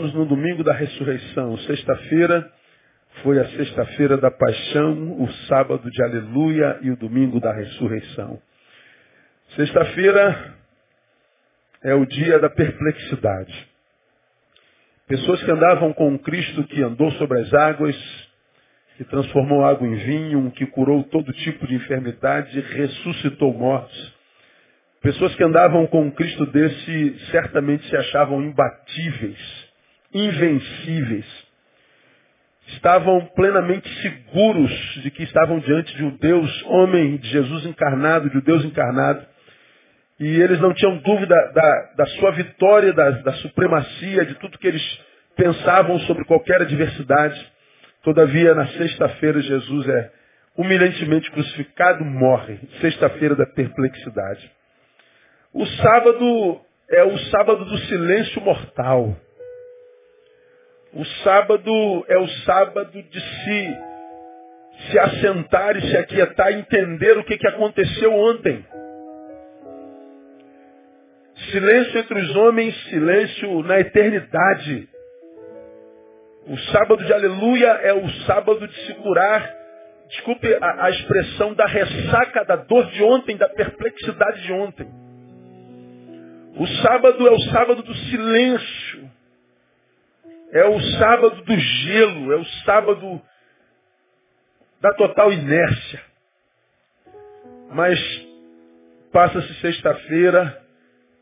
estamos no domingo da ressurreição. Sexta-feira foi a sexta-feira da paixão, o sábado de aleluia e o domingo da ressurreição. Sexta-feira é o dia da perplexidade. Pessoas que andavam com Cristo que andou sobre as águas, que transformou água em vinho, que curou todo tipo de enfermidade, ressuscitou mortos. Pessoas que andavam com um Cristo desse certamente se achavam imbatíveis, invencíveis. Estavam plenamente seguros de que estavam diante de um Deus homem, de Jesus encarnado, de um Deus encarnado. E eles não tinham dúvida da, da sua vitória, da, da supremacia, de tudo que eles pensavam sobre qualquer adversidade. Todavia, na sexta-feira, Jesus é humilhantemente crucificado, morre. Sexta-feira da perplexidade. O sábado é o sábado do silêncio mortal. O sábado é o sábado de se, se assentar e se aquietar entender o que, que aconteceu ontem. Silêncio entre os homens, silêncio na eternidade. O sábado de aleluia é o sábado de se curar, desculpe a, a expressão, da ressaca da dor de ontem, da perplexidade de ontem. O sábado é o sábado do silêncio. É o sábado do gelo, é o sábado da total inércia. Mas passa-se sexta-feira,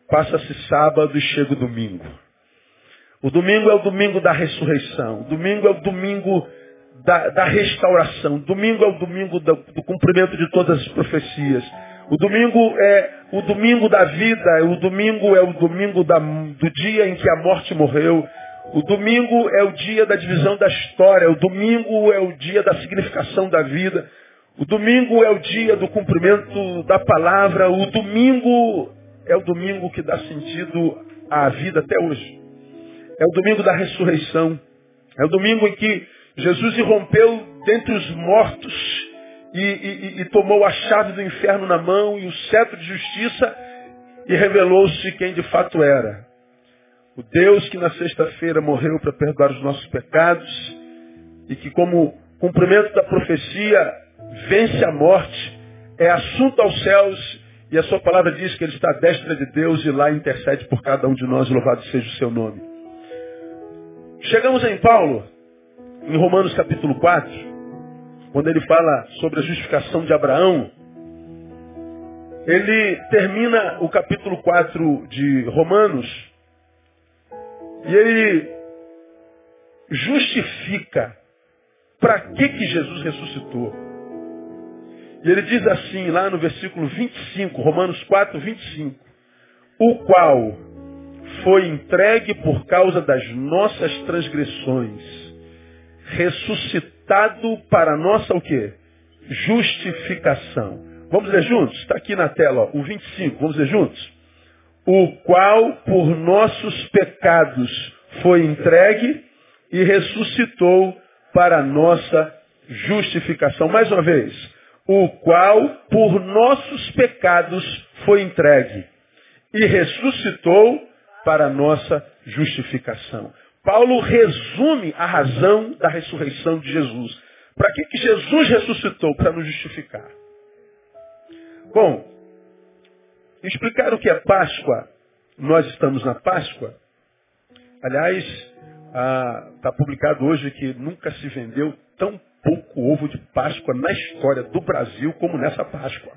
Passa-se sábado e chega o domingo. O domingo é o domingo da ressurreição. O domingo é o domingo da, da restauração. O domingo é o domingo do, do cumprimento de todas as profecias. O domingo é o domingo da vida. O domingo é o domingo da, do dia em que a morte morreu. O domingo é o dia da divisão da história. O domingo é o dia da significação da vida. O domingo é o dia do cumprimento da palavra. O domingo é o domingo que dá sentido à vida até hoje. É o domingo da ressurreição. É o domingo em que Jesus irrompeu dentre os mortos e, e, e tomou a chave do inferno na mão e o cetro de justiça e revelou-se quem de fato era. O Deus que na sexta-feira morreu para perdoar os nossos pecados e que como cumprimento da profecia vence a morte, é assunto aos céus e a sua palavra diz que ele está à destra de Deus e lá intercede por cada um de nós, louvado seja o seu nome. Chegamos em Paulo, em Romanos capítulo 4, quando ele fala sobre a justificação de Abraão. Ele termina o capítulo 4 de Romanos e ele justifica para que, que Jesus ressuscitou. E ele diz assim, lá no versículo 25, Romanos 4, 25. O qual foi entregue por causa das nossas transgressões, ressuscitado para nossa o quê? Justificação. Vamos ler juntos? Está aqui na tela, ó, o 25. Vamos ler juntos? O qual por nossos pecados foi entregue e ressuscitou para nossa justificação. Mais uma vez o qual por nossos pecados foi entregue e ressuscitou para nossa justificação. Paulo resume a razão da ressurreição de Jesus. Para que, que Jesus ressuscitou? Para nos justificar. Bom, explicar o que é Páscoa. Nós estamos na Páscoa. Aliás, está publicado hoje que nunca se vendeu tão pouco ovo de Páscoa na história do Brasil como nessa Páscoa.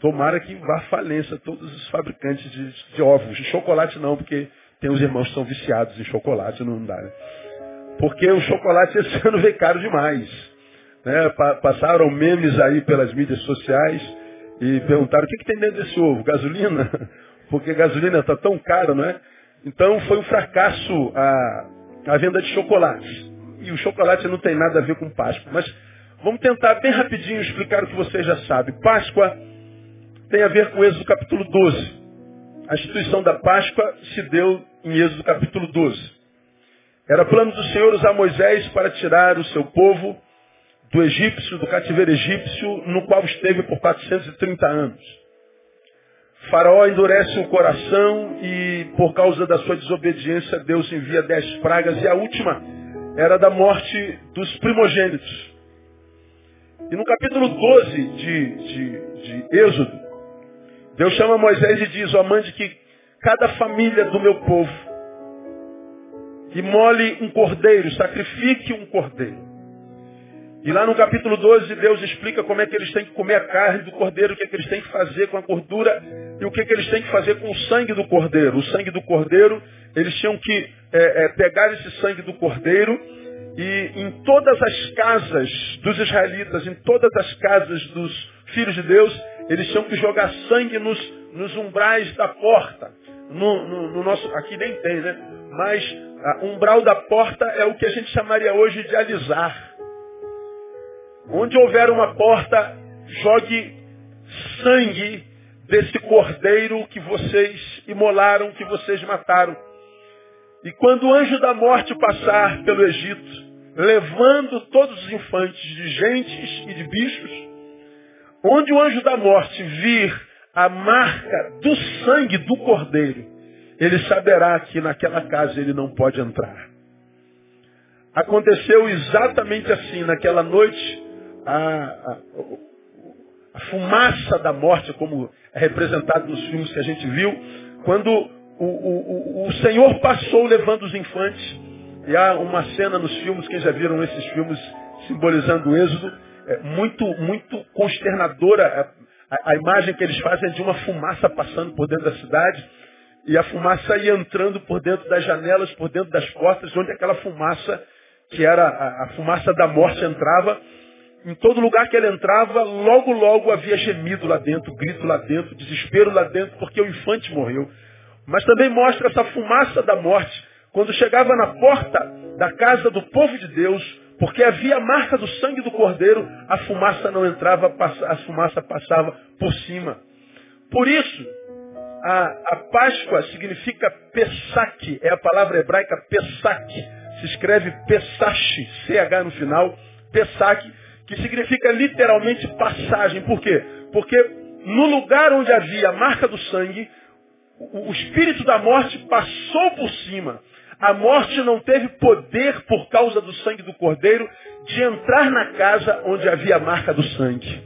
Tomara que vá falência todos os fabricantes de, de ovos. De chocolate não, porque tem os irmãos que são viciados em chocolate, não dá. Né? Porque o chocolate esse ano veio caro demais. Né? passaram memes aí pelas mídias sociais e perguntaram o que, que tem dentro desse ovo? Gasolina? Porque gasolina está tão cara, não é? Então foi um fracasso a, a venda de chocolates e o chocolate não tem nada a ver com Páscoa. Mas vamos tentar bem rapidinho explicar o que você já sabe. Páscoa tem a ver com Êxodo capítulo 12. A instituição da Páscoa se deu em Êxodo capítulo 12. Era plano do Senhor usar Moisés para tirar o seu povo do egípcio, do cativeiro egípcio, no qual esteve por 430 anos. Faraó endurece o coração e, por causa da sua desobediência, Deus envia dez pragas e a última era da morte dos primogênitos. E no capítulo 12 de, de, de Êxodo, Deus chama Moisés e diz, ó, mande que cada família do meu povo imole um cordeiro, sacrifique um cordeiro. E lá no capítulo 12, Deus explica como é que eles têm que comer a carne do cordeiro, o que, é que eles têm que fazer com a gordura e o que, é que eles têm que fazer com o sangue do cordeiro. O sangue do cordeiro, eles tinham que é, é, pegar esse sangue do cordeiro e em todas as casas dos israelitas, em todas as casas dos filhos de Deus, eles tinham que jogar sangue nos, nos umbrais da porta. No, no, no, nosso, aqui nem tem, né? Mas a umbral da porta é o que a gente chamaria hoje de alisar. Onde houver uma porta, jogue sangue desse cordeiro que vocês imolaram, que vocês mataram. E quando o anjo da morte passar pelo Egito, levando todos os infantes de gentes e de bichos, onde o anjo da morte vir a marca do sangue do cordeiro, ele saberá que naquela casa ele não pode entrar. Aconteceu exatamente assim, naquela noite, a, a, fumaça da morte, como é representado nos filmes que a gente viu, quando o, o, o, Senhor passou levando os infantes, e há uma cena nos filmes, quem já viram esses filmes simbolizando o êxodo, é muito, muito consternadora. A, a, imagem que eles fazem é de uma fumaça passando por dentro da cidade, e a fumaça ia entrando por dentro das janelas, por dentro das portas, onde aquela fumaça, que era a, a fumaça da morte, entrava, em todo lugar que ele entrava, logo, logo havia gemido lá dentro, grito lá dentro, desespero lá dentro, porque o infante morreu. Mas também mostra essa fumaça da morte, quando chegava na porta da casa do povo de Deus, porque havia a marca do sangue do cordeiro, a fumaça não entrava, a fumaça passava por cima. Por isso, a, a Páscoa significa Pesach, é a palavra hebraica Pesach, se escreve Pesach, CH no final, Pesach, que significa literalmente passagem. Por quê? Porque no lugar onde havia a marca do sangue, o espírito da morte passou por cima. A morte não teve poder por causa do sangue do cordeiro de entrar na casa onde havia a marca do sangue.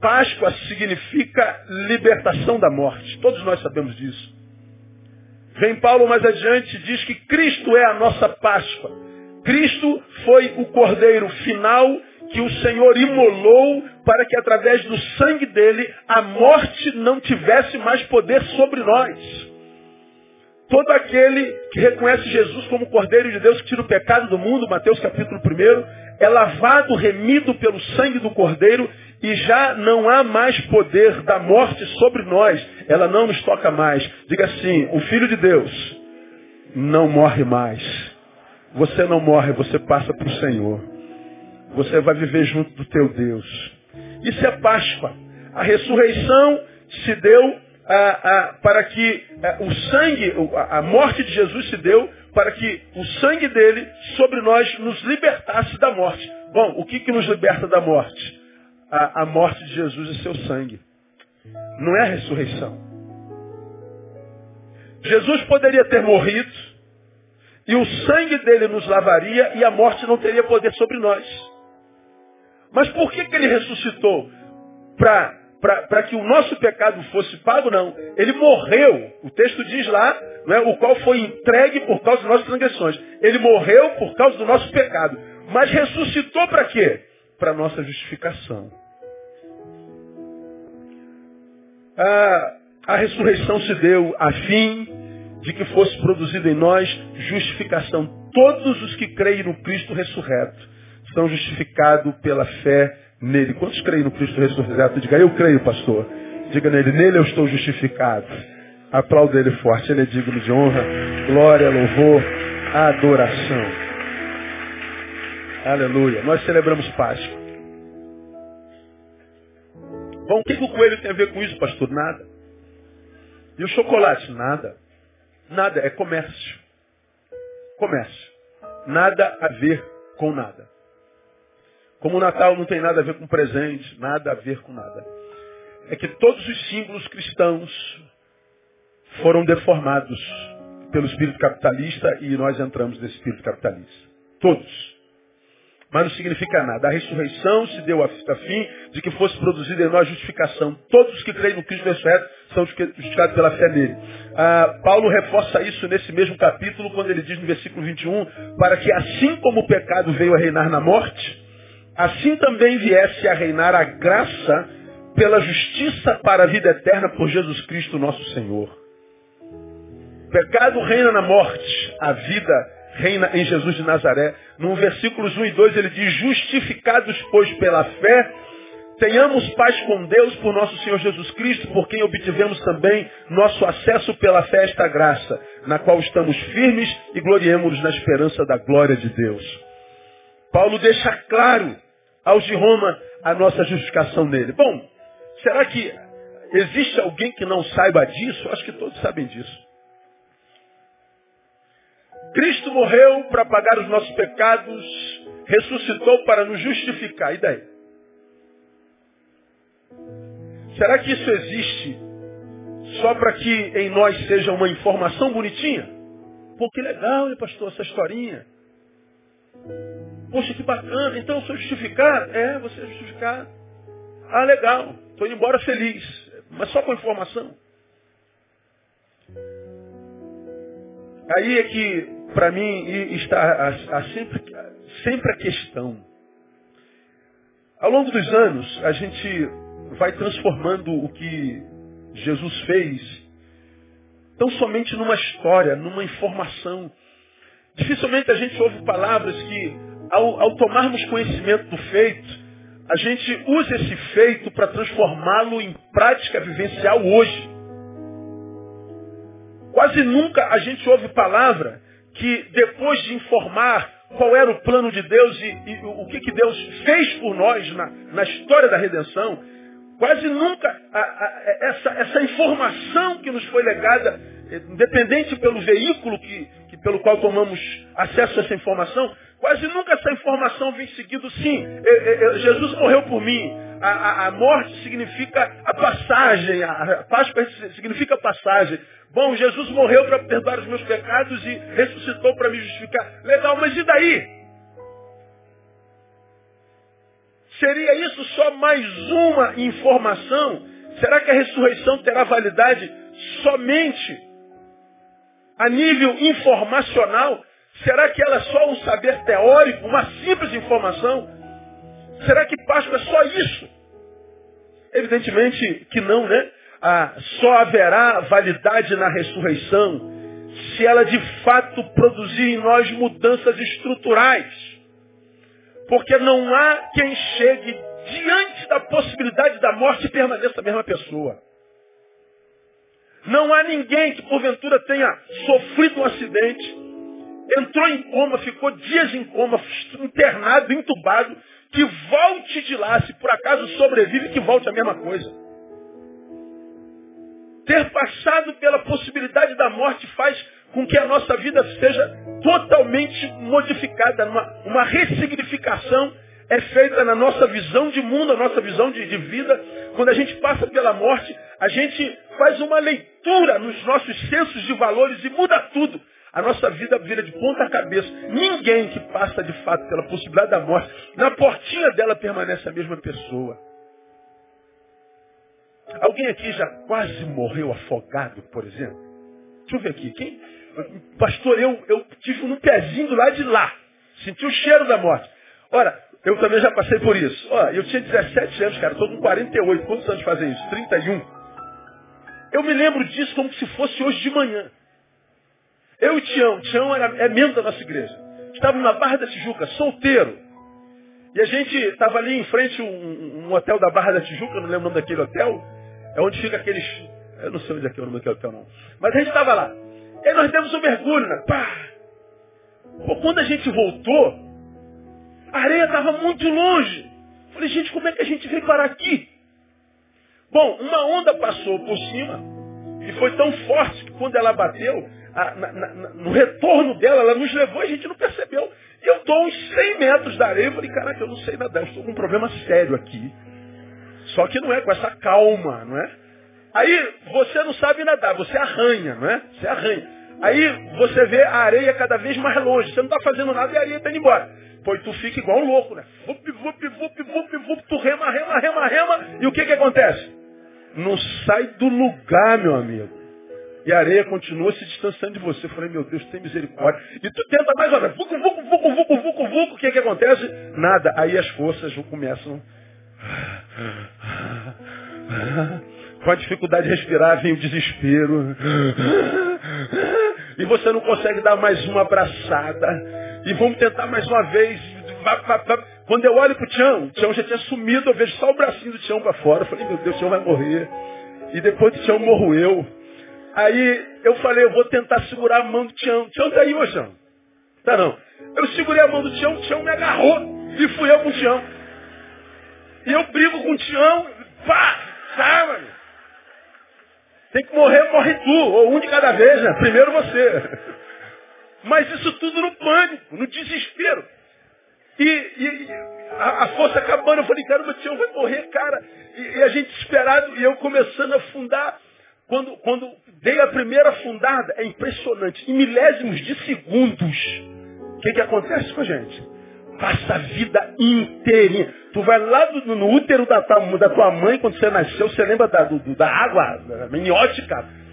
Páscoa significa libertação da morte. Todos nós sabemos disso. Vem Paulo mais adiante e diz que Cristo é a nossa Páscoa. Cristo foi o cordeiro final que o Senhor imolou para que através do sangue dele a morte não tivesse mais poder sobre nós. Todo aquele que reconhece Jesus como Cordeiro de Deus que tira o pecado do mundo, Mateus capítulo 1, é lavado, remido pelo sangue do Cordeiro e já não há mais poder da morte sobre nós. Ela não nos toca mais. Diga assim, o Filho de Deus não morre mais. Você não morre, você passa para o Senhor. Você vai viver junto do teu Deus. Isso é Páscoa. A ressurreição se deu ah, ah, para que ah, o sangue, a morte de Jesus se deu para que o sangue dele sobre nós nos libertasse da morte. Bom, o que, que nos liberta da morte? A, a morte de Jesus e seu sangue. Não é a ressurreição. Jesus poderia ter morrido, e o sangue dele nos lavaria e a morte não teria poder sobre nós. Mas por que, que ele ressuscitou? Para que o nosso pecado fosse pago? Não. Ele morreu. O texto diz lá, né, o qual foi entregue por causa das nossas transgressões. Ele morreu por causa do nosso pecado. Mas ressuscitou para quê? Para nossa justificação. A, a ressurreição se deu a fim de que fosse produzida em nós justificação. Todos os que creem no Cristo ressurreto são justificados pela fé nele. Quantos creem no Cristo ressurreto? Diga, eu creio, pastor. Diga nele, nele eu estou justificado. Aplauda ele forte, ele é digno de honra, glória, louvor, adoração. Aleluia. Nós celebramos Páscoa. Bom, o que, o coelho tem a ver com isso, pastor? Nada. E o chocolate? Nada. Nada, é comércio. Comércio. Nada a ver com nada. Como o Natal não tem nada a ver com presente, nada a ver com nada. É que todos os símbolos cristãos foram deformados pelo espírito capitalista e nós entramos nesse espírito capitalista. Todos. Mas não significa nada. A ressurreição se deu a fim de que fosse produzida em nós justificação. Todos os que creem no Cristo ressurreto são justificados pela fé nele. Ah, Paulo reforça isso nesse mesmo capítulo, quando ele diz no versículo 21, para que assim como o pecado veio a reinar na morte, assim também viesse a reinar a graça pela justiça para a vida eterna por Jesus Cristo nosso Senhor. O pecado reina na morte, a vida reina em Jesus de Nazaré. No versículos 1 e 2 ele diz, justificados, pois, pela fé, tenhamos paz com Deus por nosso Senhor Jesus Cristo, por quem obtivemos também nosso acesso pela fé a esta graça, na qual estamos firmes e gloriemos na esperança da glória de Deus. Paulo deixa claro aos de Roma a nossa justificação nele. Bom, será que existe alguém que não saiba disso? Acho que todos sabem disso. Cristo morreu para pagar os nossos pecados, ressuscitou para nos justificar. E daí? Será que isso existe só para que em nós seja uma informação bonitinha? Pô, que legal, hein, pastor, essa historinha. Poxa, que bacana. Então eu sou justificado? É, você é justificado. Ah, legal. Estou indo embora feliz. Mas só com informação. Aí é que para mim está a, a sempre, sempre a questão. Ao longo dos anos, a gente vai transformando o que Jesus fez tão somente numa história, numa informação. Dificilmente a gente ouve palavras que, ao, ao tomarmos conhecimento do feito, a gente usa esse feito para transformá-lo em prática vivencial hoje. Quase nunca a gente ouve palavra que depois de informar qual era o plano de Deus e, e o que, que Deus fez por nós na, na história da redenção, quase nunca a, a, essa, essa informação que nos foi legada, independente pelo veículo que, que, pelo qual tomamos acesso a essa informação, quase nunca essa informação vem seguido, sim, Jesus morreu por mim, a, a, a, morte significa a passagem, a Páscoa significa a passagem. Bom, Jesus morreu para perdoar os meus pecados e ressuscitou para me justificar. Legal, mas e daí? Seria isso só mais uma informação? Será que a ressurreição terá validade somente a nível informacional? Será que ela é só um saber teórico, uma simples informação? Será que Páscoa é só isso? Evidentemente que não, né? Ah, só haverá validade na ressurreição se ela de fato produzir em nós mudanças estruturais. Porque não há quem chegue diante da possibilidade da morte e permaneça a mesma pessoa. Não há ninguém que porventura tenha sofrido um acidente, entrou em coma, ficou dias em coma, internado, entubado, que volte de lá, se por acaso sobrevive, que volte a mesma coisa. Ter passado pela possibilidade da morte faz com que a nossa vida seja totalmente modificada. Uma, uma ressignificação é feita na nossa visão de mundo, a nossa visão de, de vida. Quando a gente passa pela morte, a gente faz uma leitura nos nossos sensos de valores e muda tudo. A nossa vida vira de ponta cabeça. Ninguém que passa de fato pela possibilidade da morte, na portinha dela permanece a mesma pessoa. Alguém aqui já quase morreu afogado, por exemplo? Deixa eu ver aqui. Quem? Pastor, eu, eu tive um pezinho lá de lá. Senti o cheiro da morte. Ora, eu também já passei por isso. Eu tinha 17 anos, cara. Estou com 48. Quantos anos fazem isso? 31. Eu me lembro disso como se fosse hoje de manhã. Eu e Tião. Tião era, é membro da nossa igreja. Estávamos na Barra da Tijuca, solteiro. E a gente estava ali em frente um, um hotel da Barra da Tijuca, não lembro o nome daquele hotel. É onde fica aqueles. Eu não sei onde é que é o nome daquele hotel, não. Mas a gente estava lá. E aí nós demos um mergulho, né? Pá! Pô, quando a gente voltou, a areia estava muito longe. Falei, gente, como é que a gente veio parar aqui? Bom, uma onda passou por cima e foi tão forte que quando ela bateu, a, na, na, no retorno dela, ela nos levou e a gente não percebeu. E eu dou uns 100 metros da areia. Eu falei, caraca, eu não sei nadar, eu estou com um problema sério aqui. Só que não é com essa calma, não é? Aí você não sabe nadar, você arranha, não é? Você arranha. Aí você vê a areia cada vez mais longe. Você não está fazendo nada e a areia está indo embora. Pois tu fica igual um louco, né? Vup, vup, vup, vup, vup, tu rema, rema, rema, rema. E o que que acontece? Não sai do lugar, meu amigo. E a areia continua se distanciando de você. Eu falei, meu Deus, tem misericórdia. E tu tenta mais vez. Vucu, vucu, vucu, vucu, vucu, vucu. O que que acontece? Nada. Aí as forças começam... Com a dificuldade de respirar, vem o desespero. E você não consegue dar mais uma abraçada. E vamos tentar mais uma vez. Quando eu olho pro Tião, o Tião já tinha sumido, eu vejo só o bracinho do Tião para fora. Eu falei, meu Deus, o Tião vai morrer. E depois do Tião morro eu. Aí eu falei, eu vou tentar segurar a mão do Tião. O Tião tá aí, ô Tião. Tá não. Eu segurei a mão do Tião, o Tião me agarrou. E fui eu com o Tião. E eu brigo com o Tião. Pá! Tá, mano. Tem que morrer, morre tu. Ou um de cada vez, né? Primeiro você. Mas isso tudo no pânico, no desespero. E, e a, a, força acabando, eu falei, cara, o Tião vai morrer, cara. E, e, a gente desesperado, e eu começando a afundar. Quando, quando dei a primeira afundada, é impressionante. Em milésimos de segundos, o que, que acontece com a gente? Passa a vida inteirinha. Tu vai lá no, no útero da tua, da tua, mãe, quando você nasceu, você lembra da, do, da água da meniótica.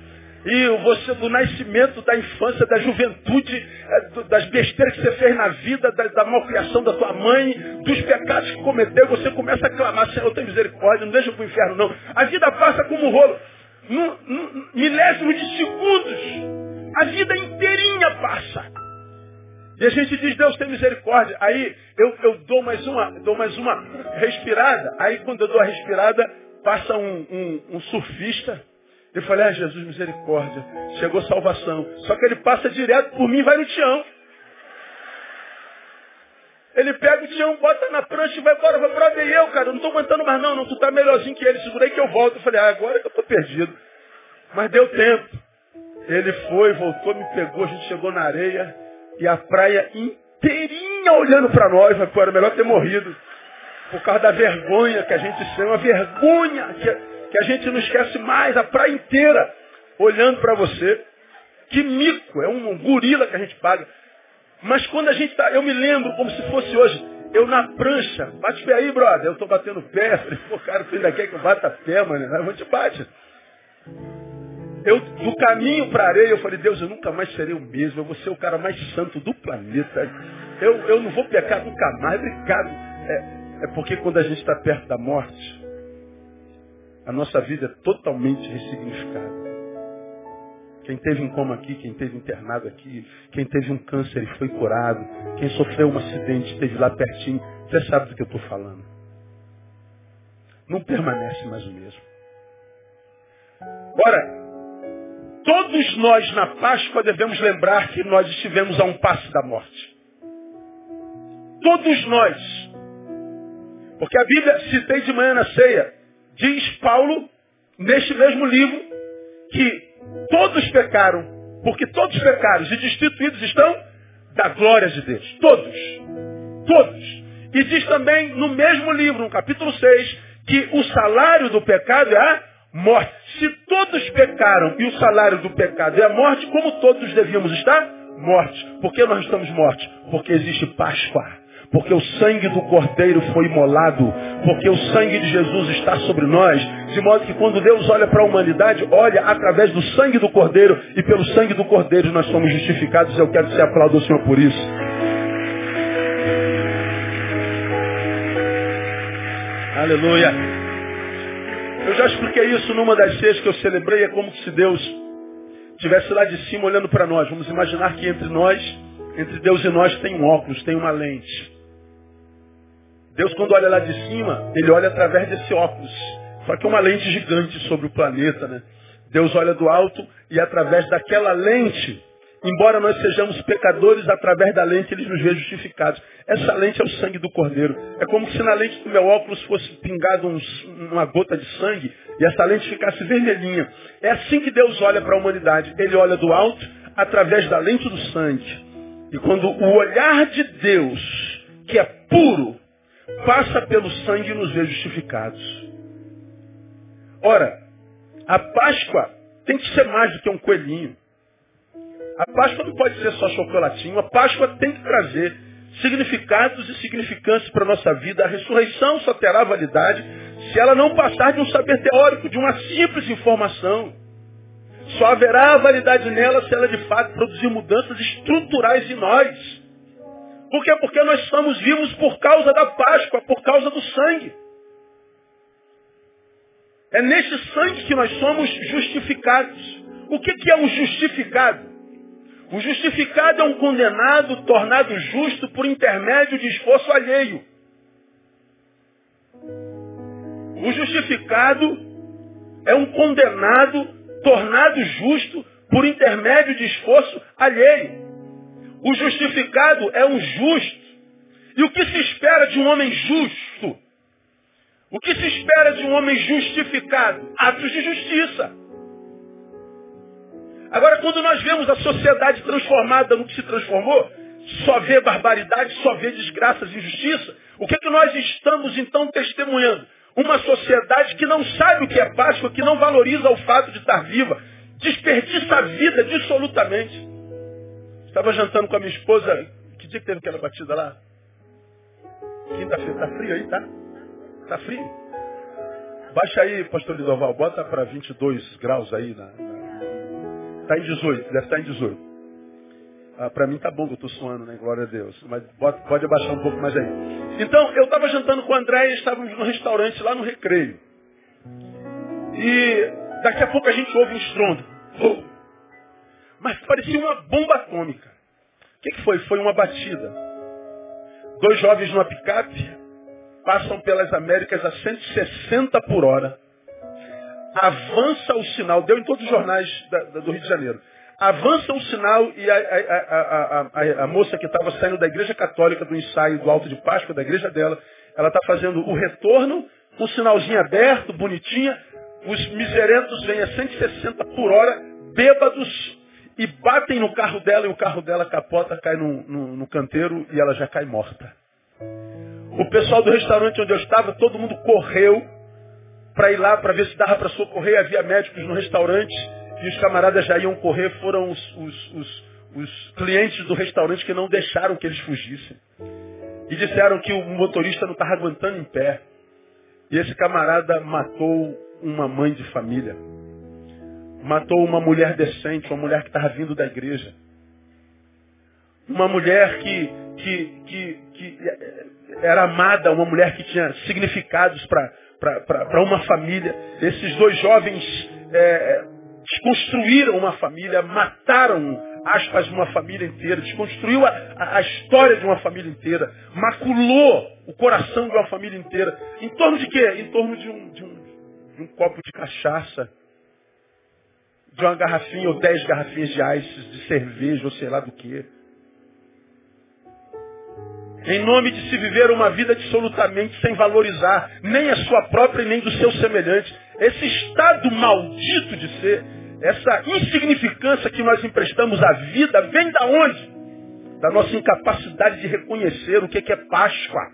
E você do nascimento, da infância, da juventude, é, das besteiras que você fez na vida, da, da malcriação da tua mãe, dos pecados que cometeu, você começa a clamar, Senhor, tem misericórdia, não deixa para o inferno não. A vida passa como um rolo. Num, milésimo de segundos. A vida inteirinha passa. E a gente diz, Deus tem misericórdia. Aí eu, eu dou, mais uma, dou mais uma respirada. Aí quando eu dou a respirada, passa um, um, um surfista. Eu falei, ah, Jesus, misericórdia. Chegou salvação. Só que ele passa direto por mim e vai no Tião. Ele pega o Tião, bota na prancha e vai embora. Vai brother, e eu, cara, eu não estou aguentando mais não. Não, tu tá melhorzinho que ele. Segurei que eu volto. Eu falei, ah, agora que eu estou perdido. Mas deu tempo. Ele foi, voltou, me pegou, a gente chegou na areia. E a praia inteirinha olhando para nós, pô, era melhor ter morrido. Por causa da vergonha que a gente uma vergonha que, que a gente não esquece mais, a praia inteira olhando para você. Que mico, é um gorila que a gente paga. Mas quando a gente está, eu me lembro como se fosse hoje, eu na prancha, bate pé aí, brother, eu estou batendo pé, falei, pô, cara, tu ainda quer que eu bata pé, mano? Eu vou te bate. Eu, do caminho para a areia, eu falei, Deus, eu nunca mais serei o mesmo, eu vou ser o cara mais santo do planeta. Eu, eu não vou pecar nunca mais, obrigado. É, é porque quando a gente está perto da morte, a nossa vida é totalmente ressignificada. Quem teve um coma aqui, quem teve internado aqui, quem teve um câncer e foi curado, quem sofreu um acidente esteve lá pertinho, você sabe do que eu estou falando. Não permanece mais o mesmo. Agora, Todos nós na Páscoa devemos lembrar que nós estivemos a um passo da morte. Todos nós. Porque a Bíblia, citei de manhã na ceia, diz Paulo, neste mesmo livro, que todos pecaram, porque todos pecaram e destituídos estão da glória de Deus. Todos. Todos. E diz também no mesmo livro, no capítulo 6, que o salário do pecado é a morte. Se todos pecaram e o salário do pecado é a morte, como todos devíamos estar? Morte. Por que nós estamos mortos? Porque existe Páscoa. Porque o sangue do Cordeiro foi imolado. Porque o sangue de Jesus está sobre nós. De modo que quando Deus olha para a humanidade, olha através do sangue do Cordeiro. E pelo sangue do Cordeiro nós somos justificados. Eu quero que você aplaude o Senhor por isso. Aleluia. Eu já expliquei isso numa das seis que eu celebrei. É como se Deus estivesse lá de cima olhando para nós. Vamos imaginar que entre nós, entre Deus e nós, tem um óculos, tem uma lente. Deus, quando olha lá de cima, ele olha através desse óculos. Só que é uma lente gigante sobre o planeta, né? Deus olha do alto e através daquela lente, Embora nós sejamos pecadores, através da lente eles nos vê justificados. Essa lente é o sangue do Cordeiro. É como se na lente do meu óculos fosse pingado uns, uma gota de sangue e essa lente ficasse vermelhinha. É assim que Deus olha para a humanidade. Ele olha do alto através da lente do sangue. E quando o olhar de Deus, que é puro, passa pelo sangue, nos vê justificados. Ora, a Páscoa tem que ser mais do que um coelhinho. A Páscoa não pode ser só chocolatinho. A Páscoa tem que trazer significados e significantes para a nossa vida. A ressurreição só terá validade se ela não passar de um saber teórico, de uma simples informação. Só haverá validade nela se ela de fato produzir mudanças estruturais em nós. Por quê? Porque nós estamos vivos por causa da Páscoa, por causa do sangue. É neste sangue que nós somos justificados. O que, que é um justificado? O justificado é um condenado tornado justo por intermédio de esforço alheio. O justificado é um condenado tornado justo por intermédio de esforço alheio. O justificado é um justo. E o que se espera de um homem justo? O que se espera de um homem justificado? Atos de justiça. Agora, quando nós vemos a sociedade transformada no que se transformou, só vê barbaridade, só vê desgraças e injustiça, o que, é que nós estamos então testemunhando? Uma sociedade que não sabe o que é Páscoa, que não valoriza o fato de estar viva, desperdiça a vida absolutamente. Estava jantando com a minha esposa, que dia que teve aquela batida lá? Quinta-feira, tá frio aí, tá? Tá frio? Baixa aí, pastor Lidoval, bota para 22 graus aí na, na Está em 18, deve estar em 18. Ah, para mim tá bom que eu estou suando, né? Glória a Deus. Mas pode, pode abaixar um pouco mais aí. Então, eu estava jantando com o André e estávamos no restaurante lá no recreio. E daqui a pouco a gente ouve um estrondo. Mas parecia uma bomba atômica. O que, que foi? Foi uma batida. Dois jovens numa picape passam pelas Américas a 160 por hora avança o sinal, deu em todos os jornais da, da, do Rio de Janeiro. Avança o sinal e a, a, a, a moça que estava saindo da igreja católica do ensaio do Alto de Páscoa, da igreja dela, ela está fazendo o retorno, um sinalzinho aberto, bonitinha, os miserentos vêm a 160 por hora, bêbados, e batem no carro dela e o carro dela capota, cai no, no, no canteiro e ela já cai morta. O pessoal do restaurante onde eu estava, todo mundo correu para ir lá para ver se dava para socorrer. Havia médicos no restaurante e os camaradas já iam correr. Foram os, os, os, os clientes do restaurante que não deixaram que eles fugissem. E disseram que o motorista não estava aguentando em pé. E esse camarada matou uma mãe de família. Matou uma mulher decente, uma mulher que estava vindo da igreja. Uma mulher que, que, que, que era amada, uma mulher que tinha significados para uma família. Esses dois jovens é, desconstruíram uma família, mataram, aspas, uma família inteira, desconstruiu a, a, história de uma família inteira, maculou o coração de uma família inteira. Em torno de quê? Em torno de um, de um, de um copo de cachaça, de uma garrafinha ou dez garrafinhas de ice, de cerveja ou sei lá do que em nome de se viver uma vida absolutamente sem valorizar nem a sua própria nem do seu semelhante. Esse estado maldito de ser, essa insignificância que nós emprestamos à vida, vem da onde? Da nossa incapacidade de reconhecer o que é Páscoa.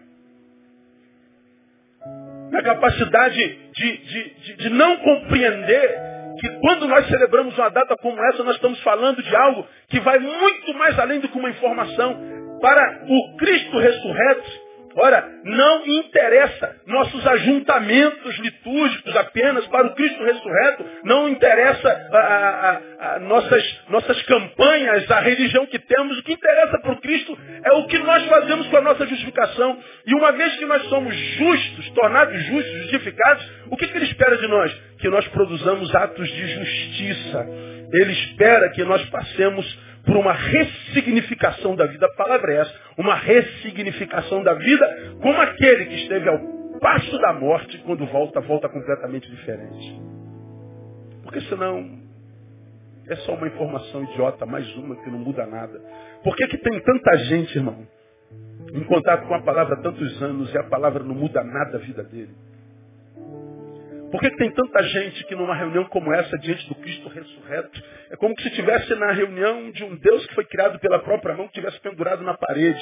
Da capacidade de, de, de, de não compreender que quando nós celebramos uma data como essa, nós estamos falando de algo que vai muito mais além do que uma informação. Para o Cristo ressurreto, ora, não interessa nossos ajuntamentos litúrgicos apenas, para o Cristo ressurreto, não interessa a, a, a, nossas, nossas campanhas, a religião que temos, o que interessa para o Cristo é o que nós fazemos com a nossa justificação. E uma vez que nós somos justos, tornados justos, justificados, o que, que ele espera de nós? Que nós produzamos atos de justiça. Ele espera que nós passemos por uma ressignificação da vida. A palavra é essa, uma ressignificação da vida, como aquele que esteve ao passo da morte, quando volta, volta completamente diferente. Porque senão é só uma informação idiota, mais uma que não muda nada. Por que, que tem tanta gente, irmão, em contato com a palavra há tantos anos e a palavra não muda nada a vida dele? Por que, tem tanta gente que numa reunião como essa, diante do Cristo ressurreto, é como se estivesse na reunião de um Deus que foi criado pela própria mão, que tivesse pendurado na parede.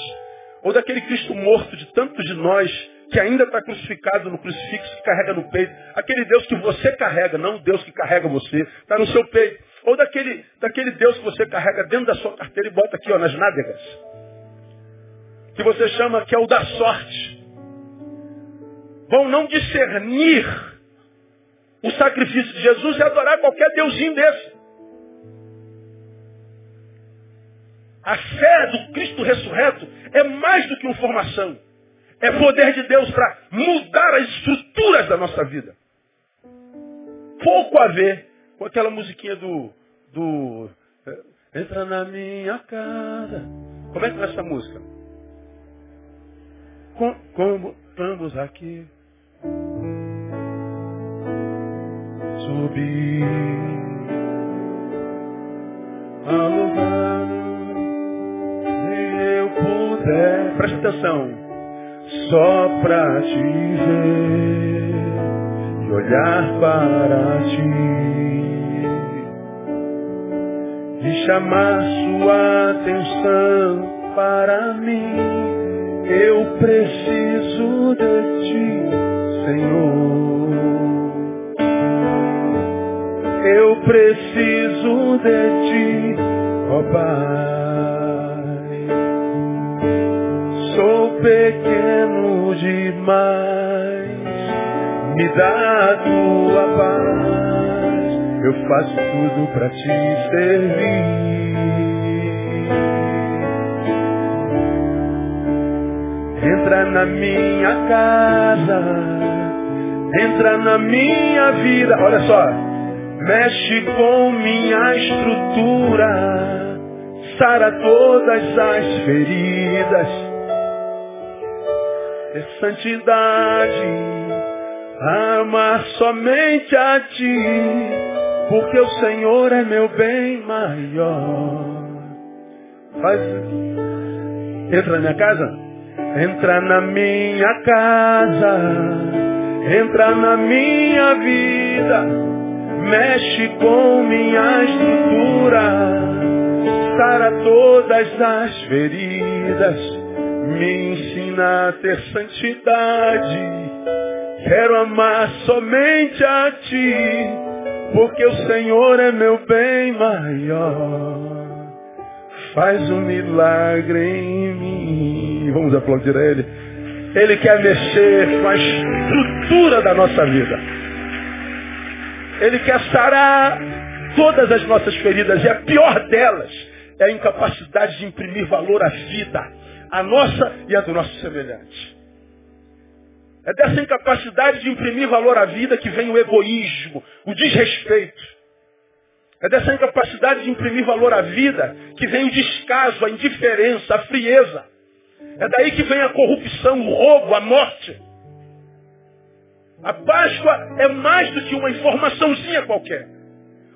Ou daquele Cristo morto de tantos de nós, que ainda está crucificado no crucifixo que carrega no peito. Aquele Deus que você carrega, não o Deus que carrega você, está no seu peito. Ou daquele, daquele Deus que você carrega dentro da sua carteira e bota aqui ó, nas nádegas. Que você chama que é o da sorte. Vão não discernir o sacrifício de Jesus e adorar qualquer deusinho desse. A fé do Cristo ressurreto é mais do que informação. É poder de Deus para mudar as estruturas da nossa vida. Pouco a ver com aquela musiquinha do, do é, Entra na minha casa. Como é que é essa música? Com, como estamos aqui. Subir ao lugar eu puder. Presta atenção só pra te ver e olhar para ti e chamar sua atenção para mim. Eu preciso de ti, Senhor. Eu preciso de ti, ó Pai. Sou pequeno demais, me dá a tua paz. Eu faço tudo para te servir. Entra na minha casa, entra na minha vida. Olha só, mexe com minha estrutura, sara todas as feridas ter santidade, amar somente a ti, porque o Senhor é meu bem maior. Faz. Entra na minha casa? Entra na minha casa, entra na minha vida, mexe com minha estrutura, sara todas as feridas me ensina a ter santidade. Quero amar somente a Ti, porque o Senhor é meu bem maior. Faz um milagre em mim. Vamos aplaudir a Ele. Ele quer mexer com a estrutura da nossa vida. Ele quer sarar todas as nossas feridas. E a pior delas é a incapacidade de imprimir valor à vida a nossa e a do nosso semelhante. É dessa incapacidade de imprimir valor à vida que vem o egoísmo, o desrespeito. É dessa incapacidade de imprimir valor à vida que vem o descaso, a indiferença, a frieza. É daí que vem a corrupção, o roubo, a morte. A Páscoa é mais do que uma informaçãozinha qualquer.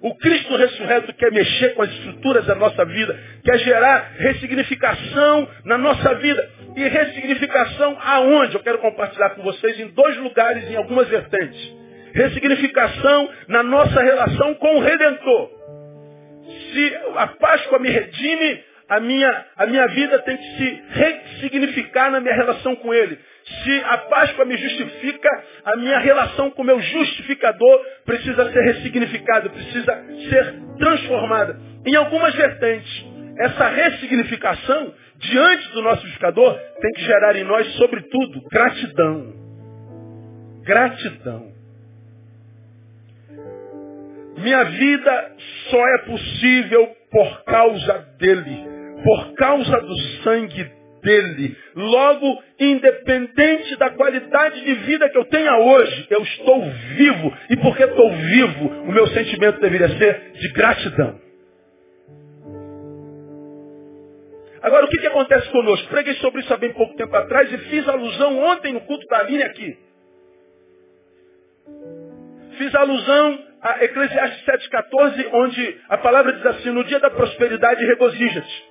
O Cristo ressurreto quer mexer com as estruturas da nossa vida, quer gerar ressignificação na nossa vida. E ressignificação aonde? Eu quero compartilhar com vocês em dois lugares, em algumas vertentes. Ressignificação na nossa relação com o Redentor. Se a Páscoa me redime, a minha, a minha vida tem que se ressignificar na minha relação com Ele. Se a Páscoa me justifica, a minha relação com o meu justificador precisa ser ressignificada, precisa ser transformada. Em algumas vertentes, essa ressignificação, diante do nosso justificador, tem que gerar em nós, sobretudo, gratidão. Gratidão. Minha vida só é possível por causa dele, por causa do sangue dele. Logo, independente da qualidade de vida que eu tenha hoje, eu estou vivo. E porque estou vivo, o meu sentimento deveria ser de gratidão. Agora, o que, que acontece conosco? Preguei sobre isso há bem pouco tempo atrás e fiz alusão ontem no culto da linha aqui. Fiz alusão a Eclesiastes 7,14, onde a palavra diz assim, no dia da prosperidade regozija-te.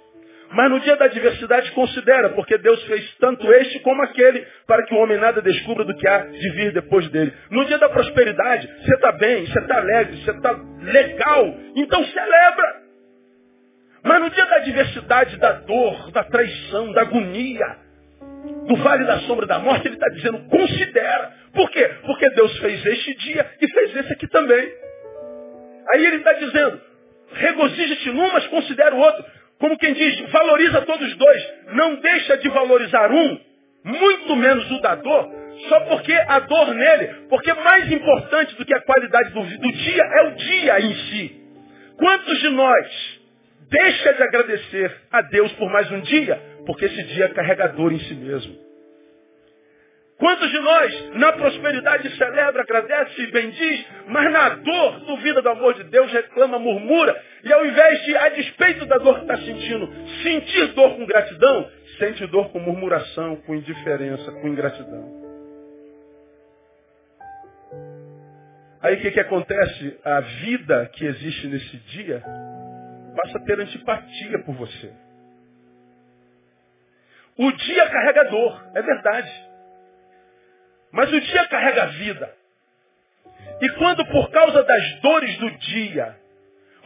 Mas no dia da adversidade considera, porque Deus fez tanto este como aquele, para que o homem nada descubra do que há de vir depois dele. No dia da prosperidade, você está bem, você está alegre, você está legal, então celebra. Mas no dia da adversidade, da dor, da traição, da agonia, do vale da sombra da morte, ele está dizendo, considera. Por quê? Porque Deus fez este dia e fez esse aqui também. Aí ele está dizendo, regozija-te num, mas considera o outro. Como quem diz, valoriza todos dois. Não deixa de valorizar um, muito menos o da dor, só porque a dor nele, porque mais importante do que a qualidade do, do dia é o dia em si. Quantos de nós deixa de agradecer a Deus por mais um dia, porque esse dia é carregador em si mesmo? Quantos de nós, na prosperidade, celebra, agradece e bendiz, mas na dor, duvida do amor de Deus, reclama, murmura, e ao invés de, a despeito da dor que está sentindo, sentir dor com gratidão, sente dor com murmuração, com indiferença, com ingratidão. Aí o que, que acontece? A vida que existe nesse dia passa a ter antipatia por você. O dia carregador, é verdade. Mas o dia carrega a vida. E quando por causa das dores do dia,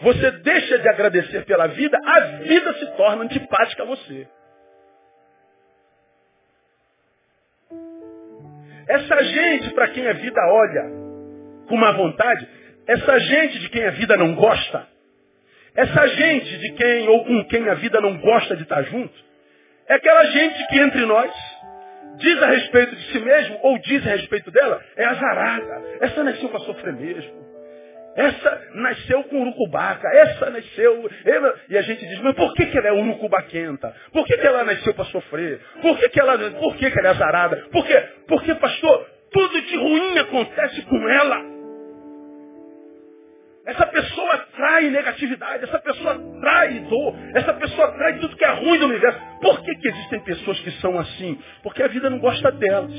você deixa de agradecer pela vida, a vida se torna antipática a você. Essa gente para quem a vida olha com má vontade, essa gente de quem a vida não gosta, essa gente de quem ou com quem a vida não gosta de estar junto, é aquela gente que entre nós diz a respeito de si mesmo, ou diz a respeito dela, é azarada. Essa nasceu para sofrer mesmo. Essa nasceu com urucubaca, essa nasceu. E a gente diz, mas por que, que ela é urucubaquenta? Por que, que ela nasceu para sofrer? Por que, que ela. Por que, que ela é azarada? Por quê? Porque, pastor, tudo de ruim acontece com ela. Essa pessoa trai negatividade, essa pessoa trai dor, essa pessoa trai tudo que é ruim do universo. Por que, que existem pessoas que são assim? Porque a vida não gosta delas.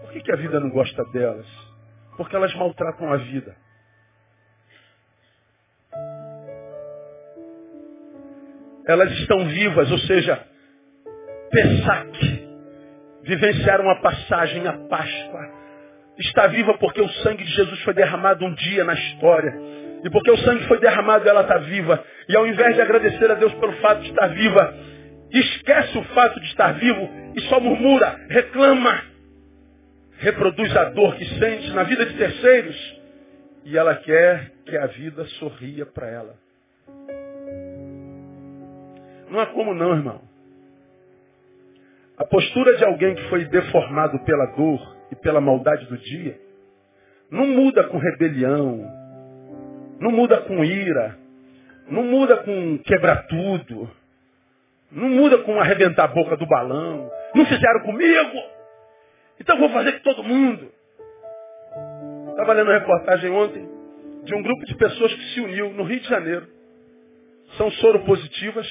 Por que, que a vida não gosta delas? Porque elas maltratam a vida. Elas estão vivas, ou seja, Pessac, vivenciaram a passagem, a Páscoa, está viva porque o sangue de Jesus foi derramado um dia na história. E porque o sangue foi derramado, ela está viva. E ao invés de agradecer a Deus pelo fato de estar viva, esquece o fato de estar vivo e só murmura, reclama, reproduz a dor que sente na vida de terceiros. E ela quer que a vida sorria para ela. Não há como não, irmão. A postura de alguém que foi deformado pela dor e pela maldade do dia, não muda com rebelião, não muda com ira, não muda com quebrar tudo, não muda com arrebentar a boca do balão. Não fizeram comigo, então vou fazer com todo mundo. Estava lendo uma reportagem ontem de um grupo de pessoas que se uniu no Rio de Janeiro. São soropositivas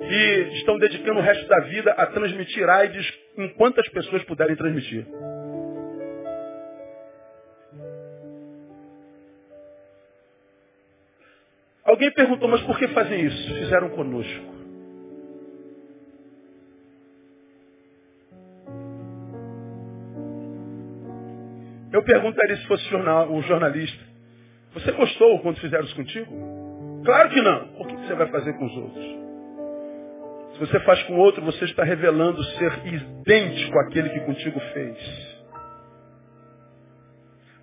e estão dedicando o resto da vida a transmitir AIDS em quantas pessoas puderem transmitir. Alguém perguntou, mas por que fazem isso? Fizeram conosco. Eu perguntaria se fosse o jornalista. Você gostou quando fizeram isso contigo? Claro que não. Por que você vai fazer com os outros? Você faz com outro, você está revelando ser idêntico àquele que contigo fez.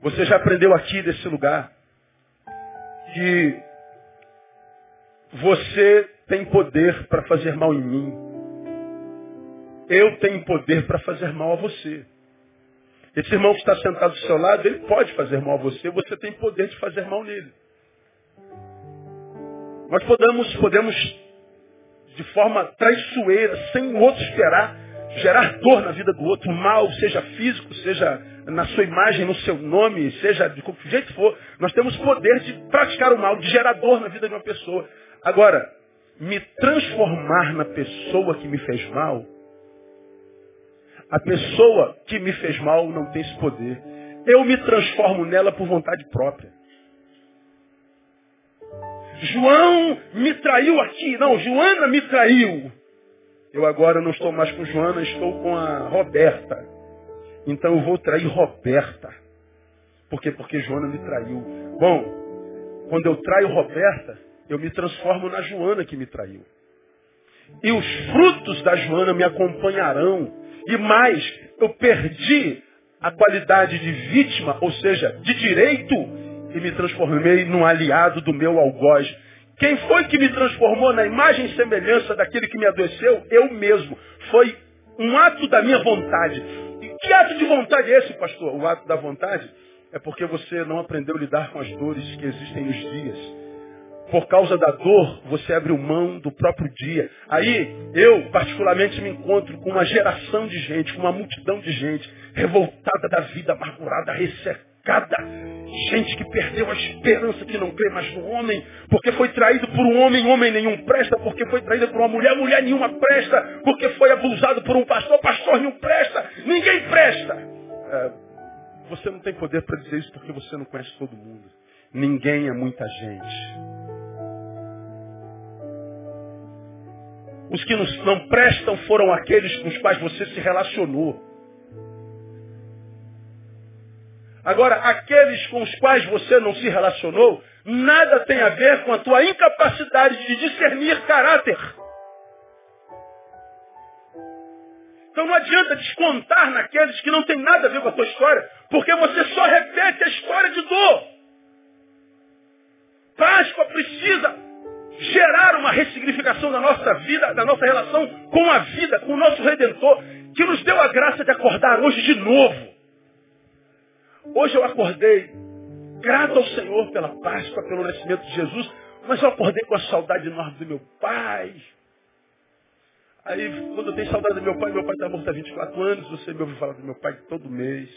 Você já aprendeu aqui desse lugar que você tem poder para fazer mal em mim. Eu tenho poder para fazer mal a você. Esse irmão que está sentado do seu lado, ele pode fazer mal a você, você tem poder de fazer mal nele. Nós podemos, podemos de forma traiçoeira, sem o outro esperar, gerar dor na vida do outro, mal, seja físico, seja na sua imagem, no seu nome, seja de qualquer jeito for, nós temos poder de praticar o mal, de gerar dor na vida de uma pessoa. Agora, me transformar na pessoa que me fez mal, a pessoa que me fez mal não tem esse poder. Eu me transformo nela por vontade própria. João me traiu aqui. Não, Joana me traiu. Eu agora não estou mais com Joana, estou com a Roberta. Então eu vou trair Roberta. Por quê? Porque Joana me traiu. Bom, quando eu traio Roberta, eu me transformo na Joana que me traiu. E os frutos da Joana me acompanharão. E mais, eu perdi a qualidade de vítima, ou seja, de direito, e me transformei num aliado do meu algoz. Quem foi que me transformou na imagem e semelhança daquele que me adoeceu? Eu mesmo. Foi um ato da minha vontade. E que ato de vontade é esse, pastor? O ato da vontade é porque você não aprendeu a lidar com as dores que existem nos dias. Por causa da dor, você abre mão do próprio dia. Aí, eu, particularmente, me encontro com uma geração de gente, com uma multidão de gente, revoltada da vida, amargurada, ressecada. Gente que perdeu a esperança, que não crê mais no homem, porque foi traído por um homem, homem nenhum presta, porque foi traído por uma mulher, mulher nenhuma presta, porque foi abusado por um pastor, pastor nenhum presta, ninguém presta. É, você não tem poder para dizer isso porque você não conhece todo mundo. Ninguém é muita gente. Os que não prestam foram aqueles com os quais você se relacionou. Agora, aqueles com os quais você não se relacionou, nada tem a ver com a tua incapacidade de discernir caráter. Então não adianta descontar naqueles que não tem nada a ver com a tua história, porque você só repete a história de dor. Páscoa precisa gerar uma ressignificação da nossa vida, da nossa relação com a vida, com o nosso Redentor, que nos deu a graça de acordar hoje de novo. Hoje eu acordei grato ao Senhor pela Páscoa, pelo nascimento de Jesus, mas eu acordei com a saudade enorme do meu pai. Aí, quando eu tenho saudade do meu pai, meu pai está morto há 24 anos, você me ouve falar do meu pai todo mês.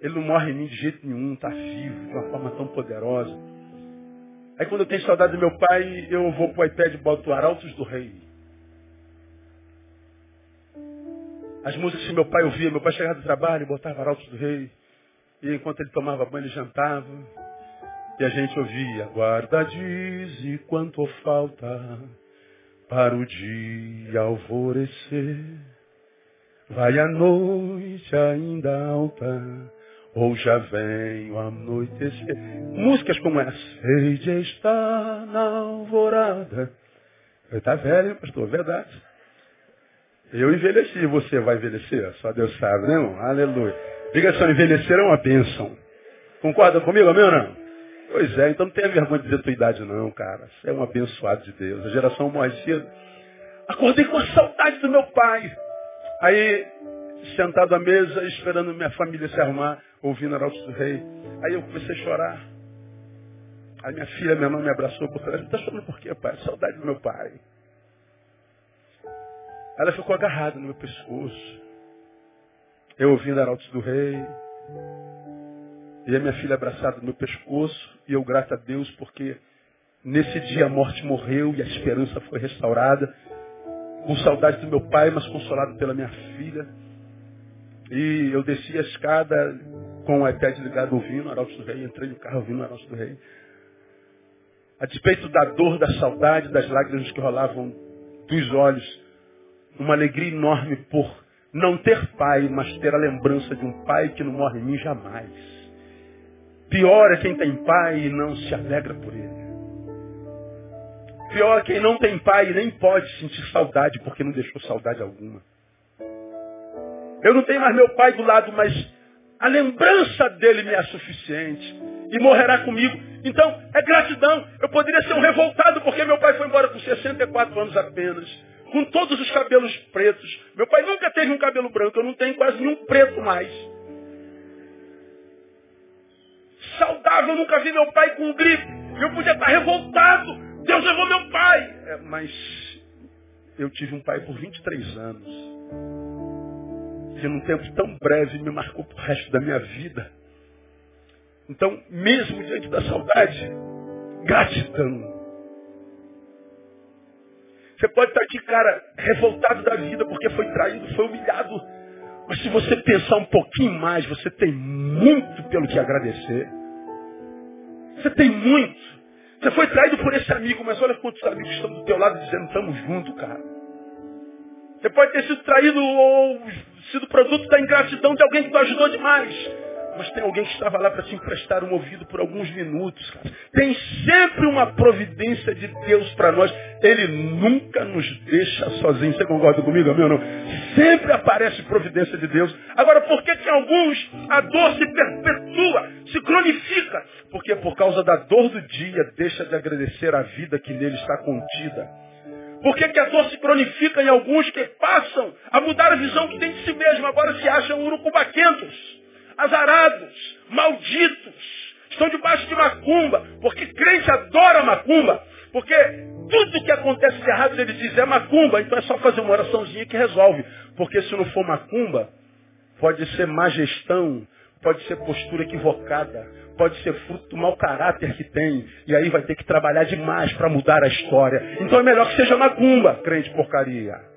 Ele não morre em mim de jeito nenhum, está vivo de uma forma tão poderosa. Aí quando eu tenho saudade do meu pai, eu vou pro iPad e boto Arautos do Rei. As músicas que meu pai ouvia, meu pai chegava do trabalho e botava Arautos do Rei. E enquanto ele tomava banho, ele jantava. E a gente ouvia, guarda diz e quanto falta para o dia alvorecer. Vai a noite ainda alta ou já venho anoitecer. Músicas como essa. Sei de estar na alvorada. Está velho, pastor, verdade. Eu envelheci, você vai envelhecer? Só Deus sabe, né, irmão? Aleluia. Diga só, envelhecer é uma bênção. Concorda comigo, amém ou não? Pois é, então não tenha vergonha de dizer tua idade não, cara. Você é um abençoado de Deus. A geração morre cedo. Acordei com a saudade do meu pai. Aí, sentado à mesa, esperando minha família se arrumar, ouvindo Arautos do Rei. Aí eu comecei a chorar. Aí minha filha, minha mãe me abraçou por trás. Está chorando por quê, pai? Saudade do meu pai. Ela ficou agarrada no meu pescoço. Eu ouvindo Arautos do Rei. E a minha filha abraçada no meu pescoço. E eu grato a Deus porque nesse dia a morte morreu e a esperança foi restaurada. Com saudade do meu pai, mas consolado pela minha filha. E eu desci a escada com o iPad ligado ouvindo Arautos do Rei, entrei no carro ouvindo Arautos do Rei. A despeito da dor, da saudade, das lágrimas que rolavam dos olhos, uma alegria enorme por não ter pai, mas ter a lembrança de um pai que não morre em mim jamais. Pior é quem tem pai e não se alegra por ele. Pior é quem não tem pai e nem pode sentir saudade porque não deixou saudade alguma. Eu não tenho mais meu pai do lado, mas a lembrança dele me é suficiente. E morrerá comigo. Então, é gratidão. Eu poderia ser um revoltado porque meu pai foi embora com 64 anos apenas. Com todos os cabelos pretos. Meu pai nunca teve um cabelo branco. Eu não tenho quase nenhum preto mais. Saudável, eu nunca vi meu pai com gripe. Eu podia estar revoltado. Deus levou meu pai. É, mas eu tive um pai por 23 anos que num tempo tão breve me marcou para o resto da minha vida. Então, mesmo diante da saudade, gratidão. Você pode estar aqui, cara, revoltado da vida porque foi traído, foi humilhado. Mas se você pensar um pouquinho mais, você tem muito pelo que agradecer. Você tem muito. Você foi traído por esse amigo, mas olha quantos amigos estão do teu lado dizendo, estamos juntos, cara. Você pode ter sido traído ou sido produto da ingratidão de alguém que te ajudou demais. Mas tem alguém que estava lá para te emprestar um ouvido por alguns minutos. Cara. Tem sempre uma providência de Deus para nós. Ele nunca nos deixa sozinhos. Você concorda comigo, amigo? Não? Sempre aparece providência de Deus. Agora, por que, que alguns a dor se perpetua, se cronifica? Porque por causa da dor do dia deixa de agradecer a vida que nele está contida. Por que, que a dor se cronifica em alguns que passam a mudar a visão que tem de si mesmo, agora se acham urucubaquentos? Azarados, malditos, estão debaixo de macumba, porque crente adora macumba, porque tudo que acontece de errado ele diz é macumba, então é só fazer uma oraçãozinha que resolve. Porque se não for macumba, pode ser má gestão, pode ser postura equivocada, pode ser fruto do mau caráter que tem, e aí vai ter que trabalhar demais para mudar a história. Então é melhor que seja macumba, crente porcaria.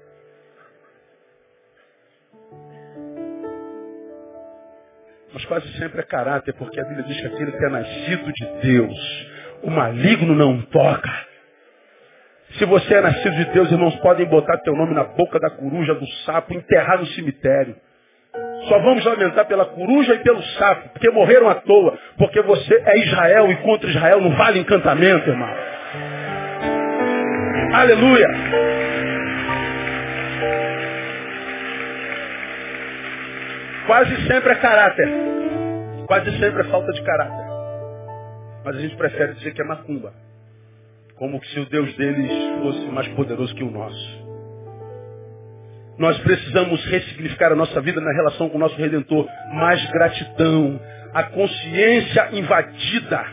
Mas quase sempre é caráter, porque a Bíblia diz que aquele que é nascido de Deus, o maligno não toca. Se você é nascido de Deus, irmãos, podem botar teu nome na boca da coruja, do sapo, enterrar no cemitério. Só vamos lamentar pela coruja e pelo sapo, porque morreram à toa, porque você é Israel e contra Israel não vale encantamento, irmão. Aleluia! Quase sempre é caráter. Quase sempre é falta de caráter. Mas a gente prefere dizer que é macumba. Como se o Deus deles fosse mais poderoso que o nosso. Nós precisamos ressignificar a nossa vida na relação com o nosso Redentor. Mais gratidão. A consciência invadida,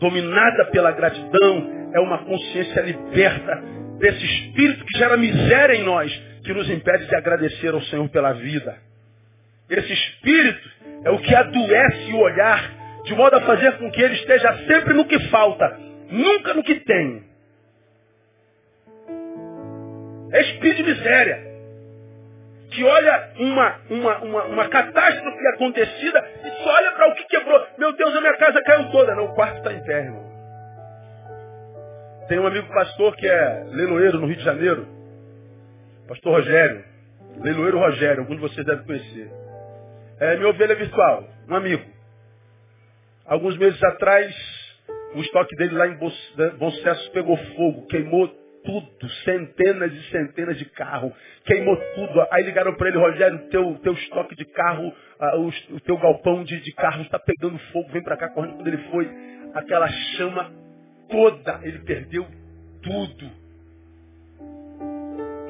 dominada pela gratidão, é uma consciência liberta desse espírito que gera miséria em nós, que nos impede de agradecer ao Senhor pela vida. Esse espírito é o que adoece o olhar, de modo a fazer com que ele esteja sempre no que falta, nunca no que tem. É espírito de miséria. Que olha uma, uma, uma, uma catástrofe acontecida e só olha para o que quebrou. Meu Deus, a minha casa caiu toda. Não, o quarto está em pé, irmão. Tem um amigo pastor que é leiloeiro no Rio de Janeiro. Pastor Rogério. Leiloeiro Rogério, alguns de vocês devem conhecer. É minha ovelha virtual, um amigo. Alguns meses atrás, o estoque dele lá em Bom Sucesso pegou fogo, queimou tudo, centenas e centenas de carros, queimou tudo. Aí ligaram para ele, Rogério, teu, teu estoque de carro, uh, o, o, teu galpão de, de carros está pegando fogo, vem para cá correndo. Quando ele foi, aquela chama toda, ele perdeu tudo.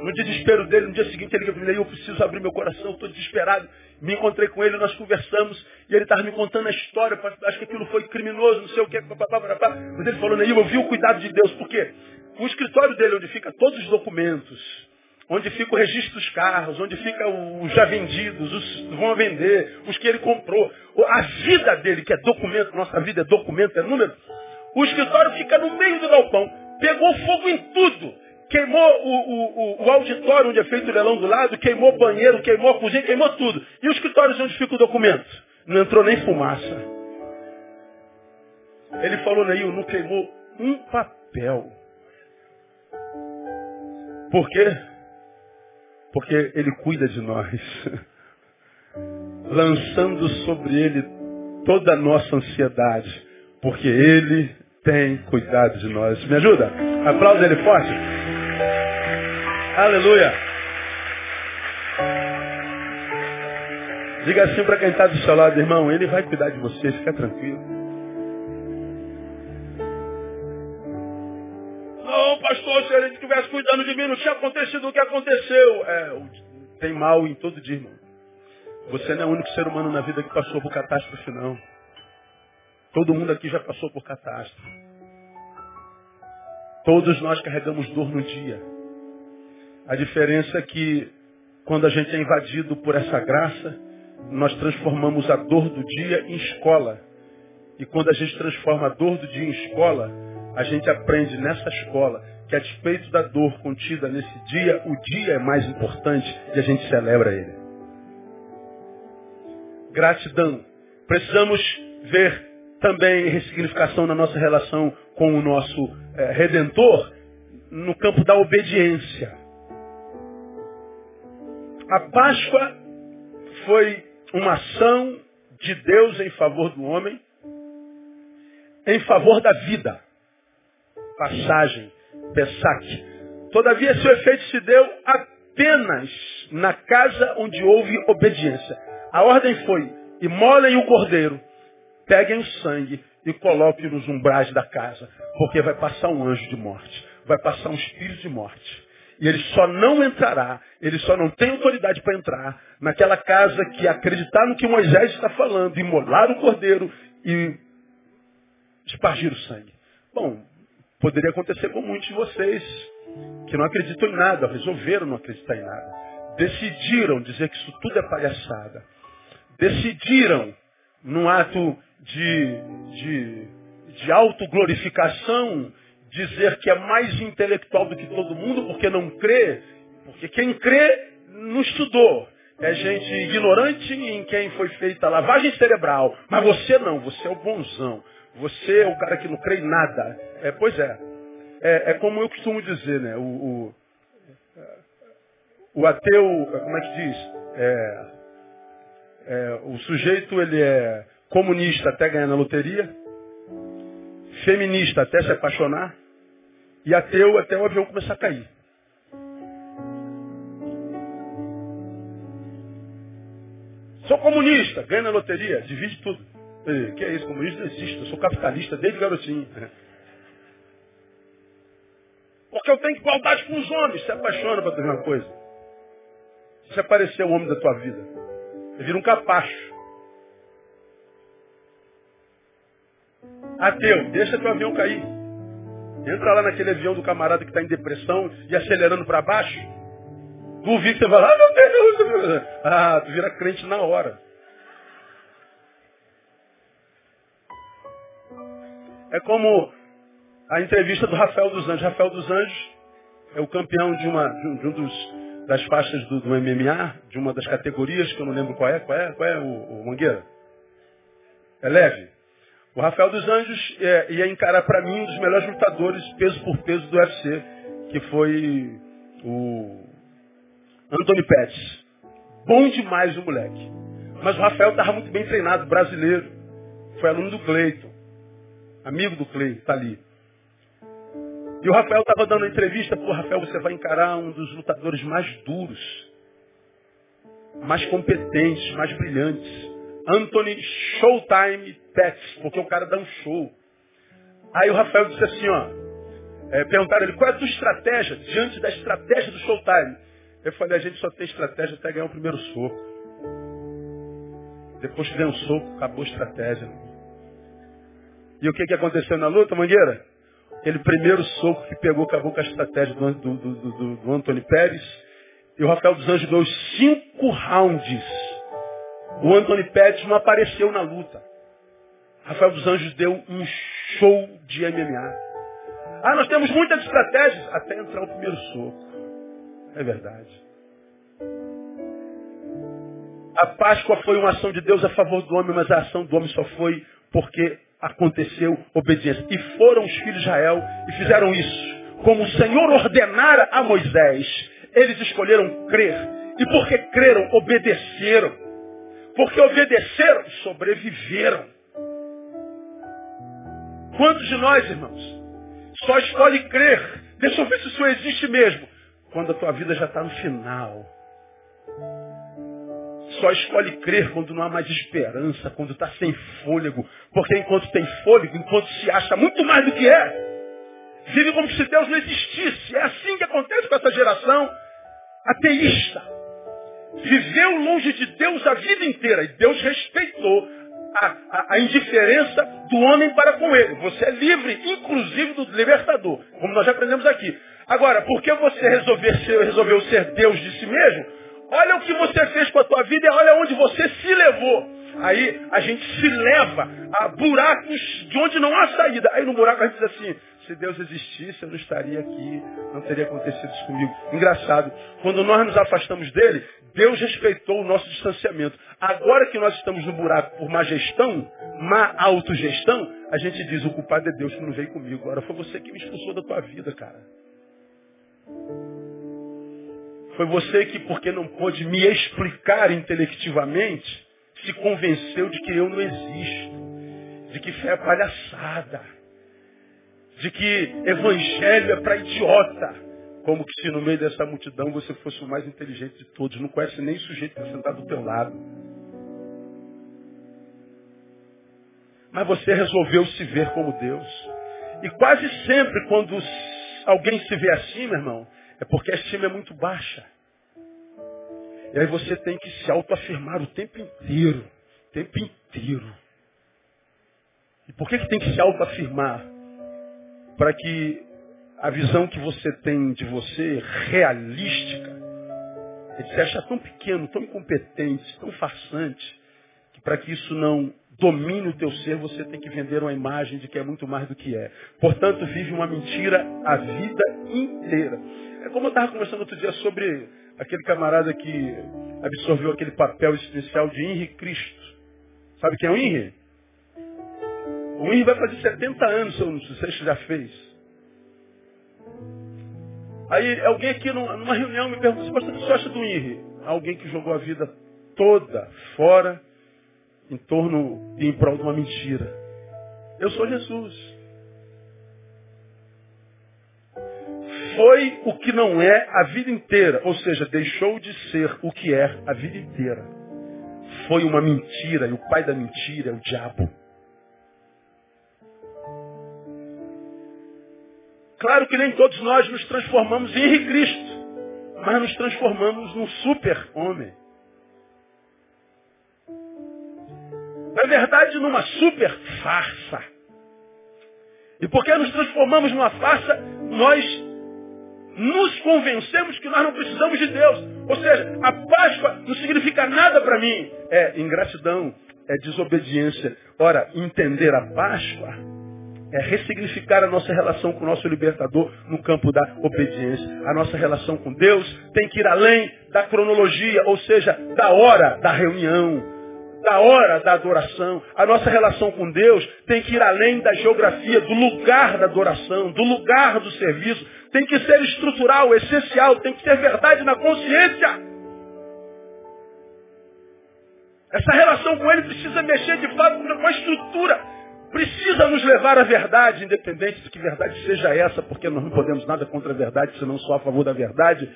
No desespero dele, no dia seguinte, ele falou, eu preciso abrir meu coração, estou desesperado. Me encontrei com ele, nós conversamos, e ele estava me contando a história, acho que aquilo foi criminoso, não sei o que, papapá, papapá. mas ele falou, eu vi o cuidado de Deus, porque o escritório dele, onde fica todos os documentos, onde fica o registro dos carros, onde fica os já vendidos, os vão a vender, os que ele comprou, a vida dele, que é documento, nossa vida é documento, é número, o escritório fica no meio do galpão, pegou fogo em tudo queimou o, o, o, auditório onde é feito o leilão do lado, queimou o banheiro, queimou a cozinha, queimou tudo. E os escritórios onde fica o documento? Não entrou nem fumaça. Ele falou, Neil, não queimou um papel. Por quê? Porque ele cuida de nós. Lançando sobre ele toda a nossa ansiedade. Porque ele tem cuidado de nós. Me ajuda? Aplauda ele forte. Aleluia. Diga assim para quem está do seu lado, irmão, ele vai cuidar de você, fica tranquilo. Não, pastor, se ele estivesse cuidando de mim, não tinha acontecido o que aconteceu. É, tem mal em todo dia, irmão. Você não é o único ser humano na vida que passou por catástrofe, não. Todo mundo aqui já passou por catástrofe. Todos nós carregamos dor no dia. A diferença é que quando a gente é invadido por essa graça, nós transformamos a dor do dia em escola. E quando a gente transforma a dor do dia em escola, a gente aprende nessa escola que a despeito da dor contida nesse dia, o dia é mais importante e a gente celebra ele. Gratidão. Precisamos ver também ressignificação na nossa relação com o nosso é, Redentor no campo da obediência. A Páscoa foi uma ação de Deus em favor do homem, em favor da vida. Passagem, Pessac. Todavia, esse efeito se deu apenas na casa onde houve obediência. A ordem foi, imolem o cordeiro, peguem o sangue e coloquem nos umbrais da casa, porque vai passar um anjo de morte, vai passar um espírito de morte. E ele só não entrará, ele só não tem autoridade para entrar naquela casa que acreditar no que Moisés está falando, imolar o cordeiro e espargir o sangue. Bom, poderia acontecer com muitos de vocês que não acreditam em nada, resolveram não acreditar em nada. Decidiram dizer que isso tudo é palhaçada. Decidiram, num ato de, de, de autoglorificação, dizer que é mais intelectual do que todo mundo porque não crê, porque quem crê não estudou. É gente ignorante em quem foi feita lavagem cerebral. Mas você não, você é o bonzão. Você é o cara que não crê em nada. É, pois é. é. é. como eu costumo dizer, né? O, o, o ateu, como é que diz? É, é, o sujeito ele é comunista até ganhar na loteria, feminista até se apaixonar, e ateu até o avião começar a cair. Sou comunista, ganha na loteria, divide tudo. Que é isso, comunista não existe, eu sou capitalista desde garotinho. Porque eu tenho igualdade com os homens, se apaixona para ter uma coisa. Se aparecer o homem da tua vida, vira um capacho. Ateu, deixa teu avião cair. Entra lá naquele avião do camarada que está em depressão e acelerando para baixo. Duvido que você lá, ah, meu Deus. Ah, tu vira crente na hora. É como a entrevista do Rafael dos Anjos. Rafael dos Anjos é o campeão de uma um, de um dos, das faixas do, do, MMA, de uma das categorias, que eu não lembro qual é. Qual é, qual é o, o Mangueira? É leve? O Rafael dos Anjos é, ia encarar para mim um dos melhores lutadores peso por peso do UFC, que foi o Anthony Pettis. Bom demais o moleque. Mas o Rafael estava muito bem treinado, brasileiro. Foi aluno do Cleiton. Amigo do Cleiton, está ali. E o Rafael estava dando entrevista, pô, Rafael, você vai encarar um dos lutadores mais duros, mais competentes, mais brilhantes. Anthony Showtime Pets, porque o cara dá um show. Aí o Rafael disse assim, ó, é, perguntaram ele, qual é a tua estratégia diante da estratégia do Showtime? Eu falei, a gente só tem estratégia até ganhar o primeiro soco. Depois que ganha um soco, acabou a estratégia. E o que, que aconteceu na luta, Mangueira? Aquele primeiro soco que pegou, acabou com a estratégia do, do, do, do, Antônio Pérez. E o Rafael dos Anjos deu cinco rounds. O Antônio Pérez não apareceu na luta. Rafael dos Anjos deu um show de MMA. Ah, nós temos muitas estratégias até entrar o primeiro soco. É verdade. A Páscoa foi uma ação de Deus a favor do homem, mas a ação do homem só foi porque aconteceu obediência. E foram os filhos de Israel e fizeram isso. Como o Senhor ordenara a Moisés, eles escolheram crer. E porque creram, obedeceram. Porque obedeceram, sobreviveram. Quantos de nós, irmãos, só escolhe crer? Deixa eu ver se isso existe mesmo. Quando a tua vida já está no final. Só escolhe crer quando não há mais esperança, quando está sem fôlego. Porque enquanto tem fôlego, enquanto se acha muito mais do que é, vive como se Deus não existisse. É assim que acontece com essa geração ateísta. Viveu longe de Deus a vida inteira e Deus respeitou a, a, a, indiferença do homem para com ele. Você é livre, inclusive do libertador, como nós já aprendemos aqui. Agora, porque você resolveu ser, resolveu ser Deus de si mesmo, olha o que você fez com a tua vida e olha onde você se levou. Aí a gente se leva a buracos de onde não há saída. Aí no buraco a gente diz assim, se Deus existisse, eu não estaria aqui, não teria acontecido isso comigo. Engraçado, quando nós nos afastamos dele, Deus respeitou o nosso distanciamento. Agora que nós estamos no buraco por má gestão, má autogestão, a gente diz, o culpado é Deus que não veio comigo. Agora foi você que me expulsou da tua vida, cara. Foi você que, porque não pôde me explicar intelectivamente, se convenceu de que eu não existo, de que fé é palhaçada, de que evangelho é para idiota. Como que se no meio dessa multidão você fosse o mais inteligente de todos. Não conhece nem o sujeito que está sentado do teu lado. Mas você resolveu se ver como Deus. E quase sempre quando alguém se vê assim, meu irmão, é porque a estima é muito baixa. E aí você tem que se autoafirmar o tempo inteiro. O tempo inteiro. E por que, que tem que se autoafirmar? Para que a visão que você tem de você, realística, ele se acha tão pequeno, tão incompetente, tão farsante, que para que isso não domine o teu ser, você tem que vender uma imagem de que é muito mais do que é. Portanto, vive uma mentira a vida inteira. É como eu estava conversando outro dia sobre aquele camarada que absorveu aquele papel especial de Henri Cristo. Sabe quem é o Henri? O Henri vai fazer 70 anos, se não sei se já fez. Aí alguém aqui numa reunião me perguntou, pastor, o que você acha do Henri? Alguém que jogou a vida toda fora em torno e em prol de uma mentira. Eu sou Jesus. foi o que não é a vida inteira. Ou seja, deixou de ser o que é a vida inteira. Foi uma mentira, e o pai da mentira é o diabo. Claro que nem todos nós nos transformamos em Cristo, mas nos transformamos num super-homem. Na verdade, numa super farsa. E porque nos transformamos numa farsa, nós nos convencemos que nós não precisamos de Deus. Ou seja, a Páscoa não significa nada para mim. É ingratidão, é desobediência. Ora, entender a Páscoa é ressignificar a nossa relação com o nosso libertador no campo da obediência. A nossa relação com Deus tem que ir além da cronologia, ou seja, da hora da reunião, da hora da adoração. A nossa relação com Deus tem que ir além da geografia, do lugar da adoração, do lugar do serviço. Tem que ser estrutural, essencial, tem que ser verdade na consciência. Essa relação com Ele precisa mexer de fato com a estrutura. Precisa nos levar à verdade, independente de que verdade seja essa, porque nós não podemos nada contra a verdade, senão só a favor da verdade.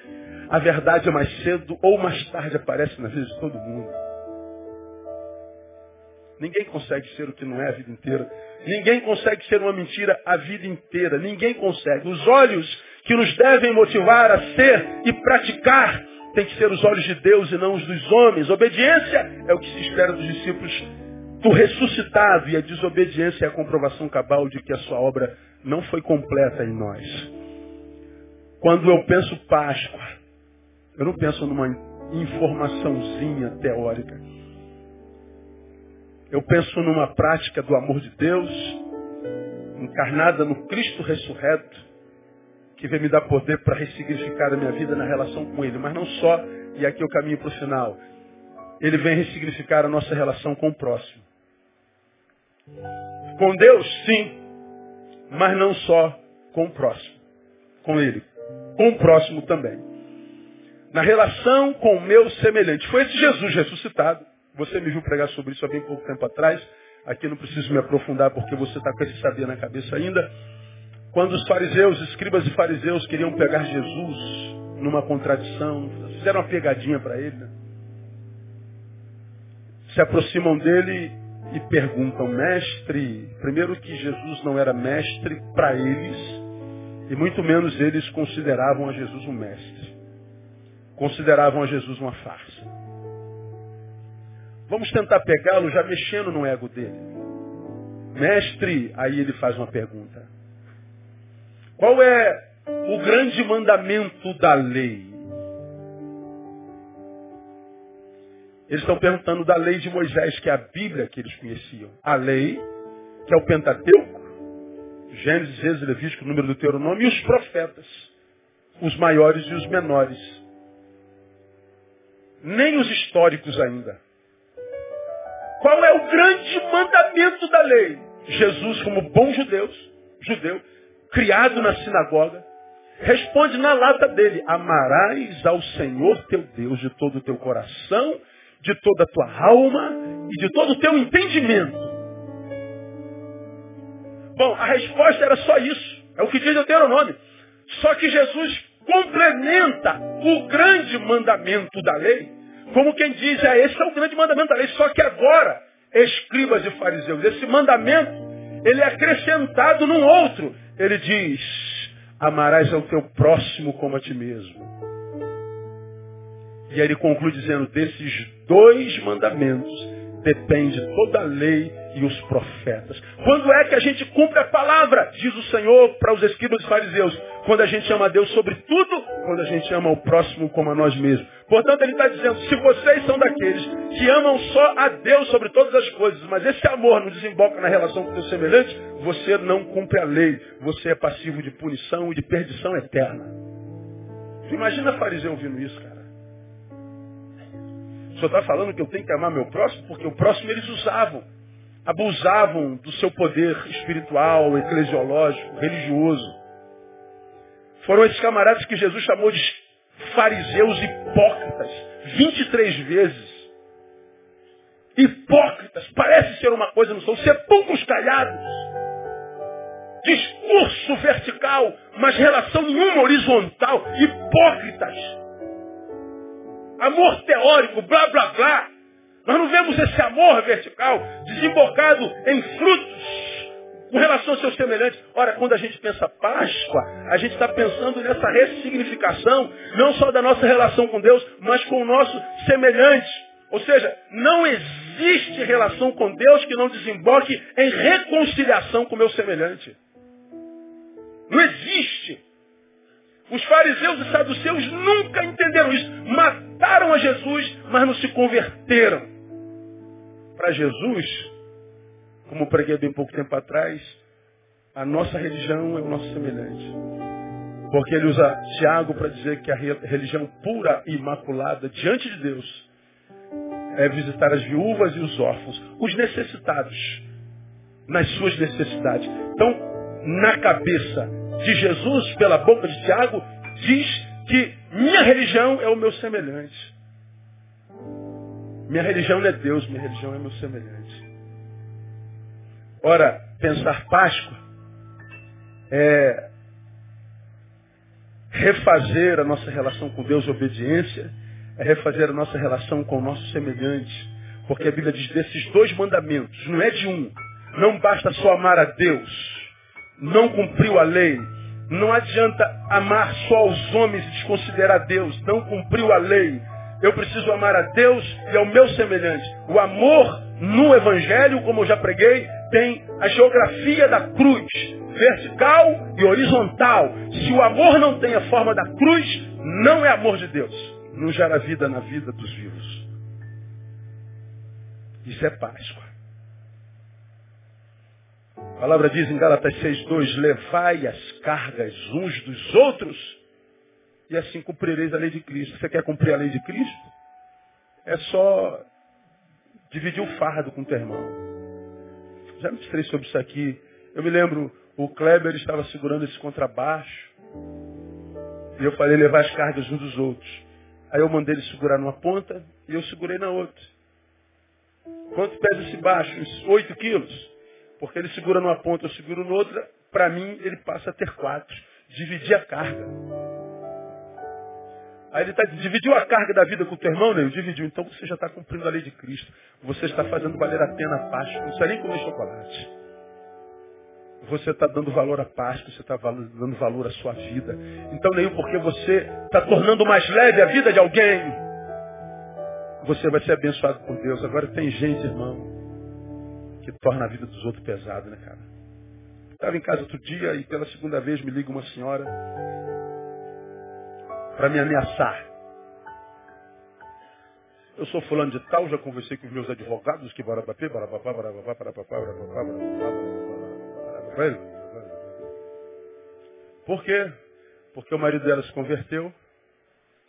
A verdade é mais cedo ou mais tarde aparece na vida de todo mundo. Ninguém consegue ser o que não é a vida inteira. Ninguém consegue ser uma mentira a vida inteira. Ninguém consegue. Os olhos que nos devem motivar a ser e praticar têm que ser os olhos de Deus e não os dos homens. Obediência é o que se espera dos discípulos do ressuscitado e a desobediência é a comprovação cabal de que a sua obra não foi completa em nós. Quando eu penso Páscoa, eu não penso numa informaçãozinha teórica. Eu penso numa prática do amor de Deus, encarnada no Cristo ressurreto, que vem me dar poder para ressignificar a minha vida na relação com Ele. Mas não só, e aqui eu caminho para o final. Ele vem ressignificar a nossa relação com o próximo. Com Deus, sim, mas não só com o próximo. Com Ele. Com o próximo também. Na relação com o meu semelhante. Foi esse Jesus ressuscitado você me viu pregar sobre isso há bem pouco tempo atrás. Aqui não preciso me aprofundar porque você está com esse saber na cabeça ainda. Quando os fariseus, escribas e fariseus queriam pegar Jesus numa contradição, fizeram uma pegadinha para ele. Né? Se aproximam dele e perguntam, mestre, primeiro que Jesus não era mestre para eles, e muito menos eles consideravam a Jesus um mestre. Consideravam a Jesus uma farsa. Vamos tentar pegá-lo já mexendo no ego dele. Mestre, aí ele faz uma pergunta. Qual é o grande mandamento da lei? Eles estão perguntando da lei de Moisés, que é a Bíblia que eles conheciam. A lei, que é o Pentateuco, Gênesis, Êxodo, Levítico, número do Deuteronômio, e os profetas, os maiores e os menores. Nem os históricos ainda. Qual é o grande mandamento da lei? Jesus, como bom judeu, judeu, criado na sinagoga, responde na lata dele: Amarás ao Senhor teu Deus de todo o teu coração, de toda a tua alma e de todo o teu entendimento. Bom, a resposta era só isso. É o que diz Deuteronômio. Só que Jesus complementa o grande mandamento da lei, como quem diz, é, esse é o grande mandamento da lei. Só que agora, escribas e fariseus, esse mandamento, ele é acrescentado num outro. Ele diz, amarás ao teu próximo como a ti mesmo. E aí ele conclui dizendo, desses dois mandamentos depende toda a lei e os profetas. Quando é que a gente cumpre a palavra? Diz o Senhor para os escribas e fariseus. Quando a gente ama a Deus sobre tudo, quando a gente ama o próximo como a nós mesmos. Portanto, ele está dizendo, se vocês são daqueles que amam só a Deus sobre todas as coisas, mas esse amor não desemboca na relação com o seu semelhante, você não cumpre a lei. Você é passivo de punição e de perdição eterna. Imagina fariseu ouvindo isso, cara. Senhor está falando que eu tenho que amar meu próximo? Porque o próximo eles usavam. Abusavam do seu poder espiritual, eclesiológico, religioso. Foram esses camaradas que Jesus chamou de fariseus hipócritas. 23 vezes. Hipócritas. Parece ser uma coisa, não são. Sepulcros calhados. Discurso vertical, mas relação nenhuma horizontal. Hipócritas amor teórico, blá blá blá. Nós não vemos esse amor vertical desembocado em frutos com relação aos seus semelhantes. Ora, quando a gente pensa Páscoa, a gente está pensando nessa ressignificação, não só da nossa relação com Deus, mas com o nosso semelhante. Ou seja, não existe relação com Deus que não desemboque em reconciliação com o meu semelhante. Não existe. Os fariseus e saduceus nunca entenderam isso. Mataram a Jesus, mas não se converteram. Para Jesus, como preguei bem pouco tempo atrás, a nossa religião é o nosso semelhante. Porque ele usa Tiago para dizer que a religião pura e imaculada diante de Deus é visitar as viúvas e os órfãos, os necessitados, nas suas necessidades. Então, na cabeça de Jesus, pela boca de Tiago, diz que minha religião é o meu semelhante. Minha religião não é Deus, minha religião é meu semelhante. Ora, pensar Páscoa é refazer a nossa relação com Deus, obediência, é refazer a nossa relação com o nosso semelhante. Porque a Bíblia diz desses dois mandamentos, não é de um. Não basta só amar a Deus não cumpriu a lei. Não adianta amar só os homens e desconsiderar Deus. Não cumpriu a lei. Eu preciso amar a Deus e ao meu semelhante. O amor no Evangelho, como eu já preguei, tem a geografia da cruz, vertical e horizontal. Se o amor não tem a forma da cruz, não é amor de Deus. Não gera vida na vida dos vivos. Isso é Páscoa. A palavra diz em Gálatas 6,2, levai as cargas uns dos outros e assim cumprireis a lei de Cristo. Você quer cumprir a lei de Cristo? É só dividir o fardo com o teu irmão. Já mostrei sobre isso aqui. Eu me lembro, o Kleber estava segurando esse contrabaixo. E eu falei levar as cargas uns dos outros. Aí eu mandei ele segurar numa ponta e eu segurei na outra. Quanto pesa esse baixo? Uns 8 quilos. Porque ele segura numa ponta, eu seguro noutra. Para mim, ele passa a ter quatro. Dividir a carga. Aí ele está dividiu a carga da vida com o teu irmão, né? Dividiu. Então você já está cumprindo a lei de Cristo. Você está fazendo valer a pena a Páscoa. Não precisa nem comer chocolate. Você está dando valor à Páscoa, você está dando valor à sua vida. Então nem porque você está tornando mais leve a vida de alguém, você vai ser abençoado por Deus. Agora tem gente, irmão, que torna a vida dos outros pesada, né, cara? Estava em casa outro dia e pela segunda vez me liga uma senhora para me ameaçar. Eu sou fulano de tal, já conversei com os meus advogados que papá, bora papá, bora papá, bora papá, Por quê? Porque o marido dela se converteu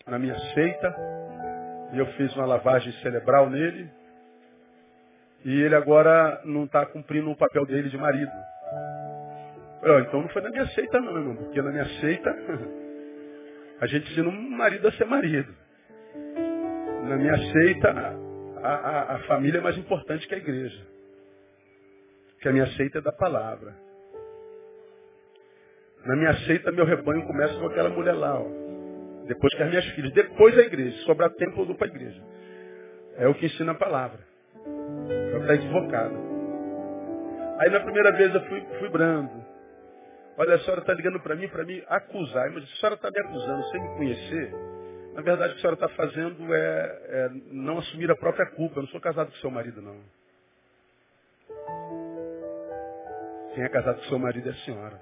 na minha seita e eu fiz uma lavagem cerebral nele E ele agora não está cumprindo o papel dele de marido. Eu, então não foi na minha seita não, irmão, porque na minha seita a gente ensina um marido a ser marido. Na minha seita, a, a, a família é mais importante que a igreja. Porque a minha seita é da palavra. Na minha seita, meu rebanho começa com aquela mulher lá, ó. Depois que as minhas filhas. Depois a igreja. Se sobrar tempo, eu dou para a igreja. É o que ensina a palavra. Eu estar equivocado. Aí na primeira vez eu fui, fui brando. Olha, a senhora está ligando para mim, para me acusar. Mas a senhora está me acusando sem me conhecer. Na verdade, o que a senhora está fazendo é, é, não assumir a própria culpa. Eu não sou casado com seu marido, não. Quem é casado com seu marido é a senhora.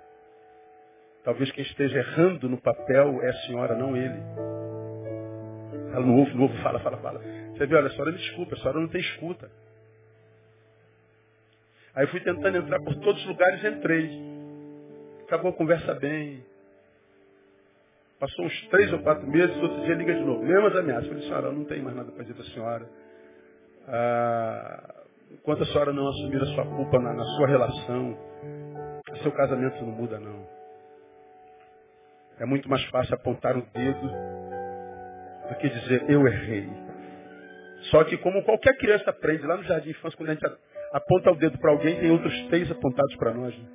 Talvez quem esteja errando no papel é a senhora, não ele. Ela não ouve, não ouve, fala, fala, fala. Você vê, olha, a senhora me desculpa, a senhora não tem escuta. Aí fui tentando entrar por todos os lugares, entrei. Acabou a conversa bem. Passou uns três ou quatro meses, outro dia liga de novo. Mesmas ameaças. Falei, senhora, eu não tenho mais nada para dizer para a senhora. Ah, enquanto a senhora não assumir a sua culpa na, na sua relação, seu casamento não muda, não. É muito mais fácil apontar o dedo do que dizer eu errei. Só que como qualquer criança aprende lá no jardim de infância, quando a gente aponta o dedo para alguém, tem outros três apontados para nós. Né?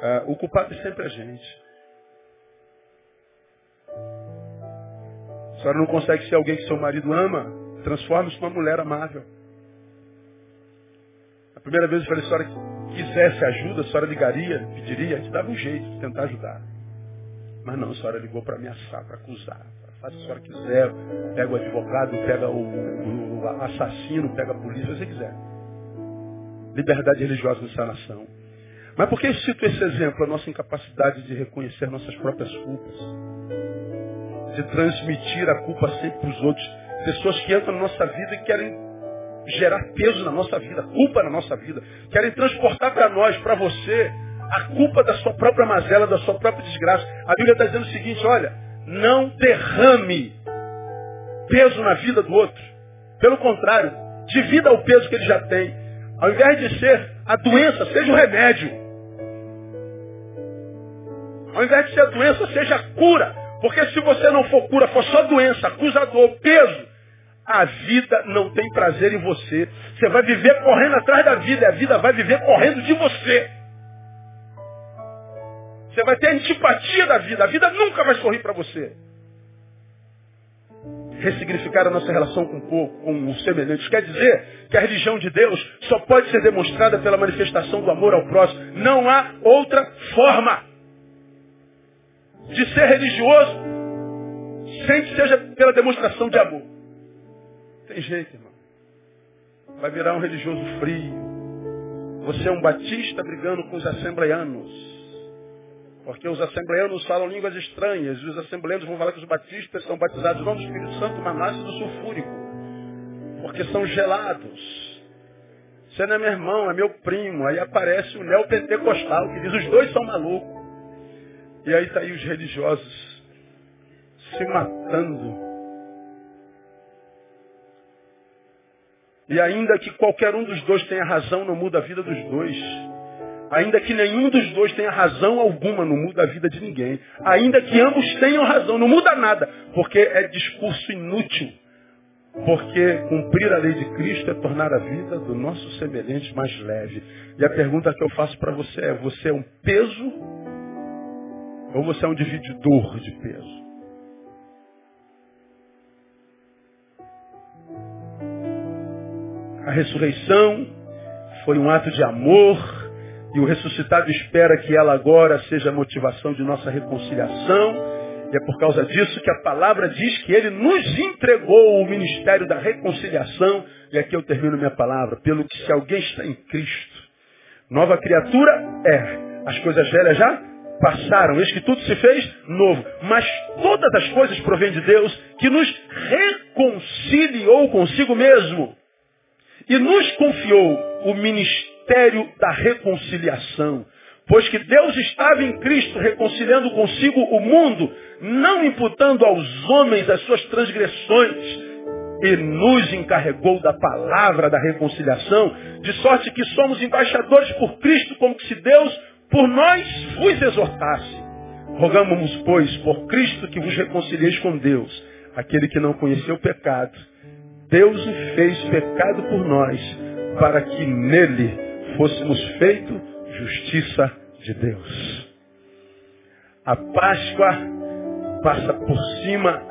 Ah, o culpado é sempre a gente. A senhora não consegue ser alguém que seu marido ama, transforme-se numa mulher amável. A primeira vez eu falei, a senhora quisesse ajuda, a senhora ligaria, pediria, a gente dava um jeito de tentar ajudar. Mas não, a senhora ligou para ameaçar, para acusar. Faz o que a senhora quiser, pega o advogado, pega o, o, o assassino, pega a polícia, se você quiser. Liberdade religiosa nessa nação. Mas por que eu cito esse exemplo? A nossa incapacidade de reconhecer nossas próprias culpas. De transmitir a culpa sempre para os outros. Pessoas que entram na nossa vida e querem gerar peso na nossa vida, culpa na nossa vida. Querem transportar para nós, para você, a culpa da sua própria mazela, da sua própria desgraça. A Bíblia está dizendo o seguinte, olha, não derrame peso na vida do outro. Pelo contrário, divida o peso que ele já tem. Ao invés de ser a doença, seja o remédio. Ao invés de ser doença, seja cura. Porque se você não for cura, for só doença, acusador, peso, a vida não tem prazer em você. Você vai viver correndo atrás da vida, e a vida vai viver correndo de você. Você vai ter antipatia da vida, a vida nunca vai sorrir para você. Ressignificar a nossa relação com o povo, com os semelhantes, quer dizer que a religião de Deus só pode ser demonstrada pela manifestação do amor ao próximo. Não há outra forma de ser religioso sem que seja pela demonstração de amor. Tem jeito, irmão. Vai virar um religioso frio. Você é um batista brigando com os assembleianos. Porque os assembleanos falam línguas estranhas. E os assembleanos vão falar que os batistas são batizados não do Espírito Santo, mas nascem do sulfúrico. Porque são gelados. Você não é meu irmão, é meu primo. Aí aparece o neopentecostal que diz os dois são malucos. E aí está aí os religiosos se matando. E ainda que qualquer um dos dois tenha razão, não muda a vida dos dois. Ainda que nenhum dos dois tenha razão alguma, não muda a vida de ninguém. Ainda que ambos tenham razão, não muda nada, porque é discurso inútil. Porque cumprir a lei de Cristo é tornar a vida do nosso semelhante mais leve. E a pergunta que eu faço para você é: você é um peso ou você é um divididor de peso? A ressurreição foi um ato de amor e o ressuscitado espera que ela agora seja a motivação de nossa reconciliação. E é por causa disso que a palavra diz que ele nos entregou o ministério da reconciliação. E aqui eu termino minha palavra. Pelo que se alguém está em Cristo, nova criatura é. As coisas velhas já passaram, eis que tudo se fez novo. Mas todas as coisas provêm de Deus que nos reconciliou consigo mesmo e nos confiou o ministério da reconciliação. Pois que Deus estava em Cristo reconciliando consigo o mundo, não imputando aos homens as suas transgressões, e nos encarregou da palavra da reconciliação, de sorte que somos embaixadores por Cristo, como se Deus por nós vos exortasse. Rogamos, pois, por Cristo que vos reconcilieis com Deus, aquele que não conheceu o pecado. Deus o fez pecado por nós, para que nele fôssemos feito justiça de Deus. A Páscoa passa por cima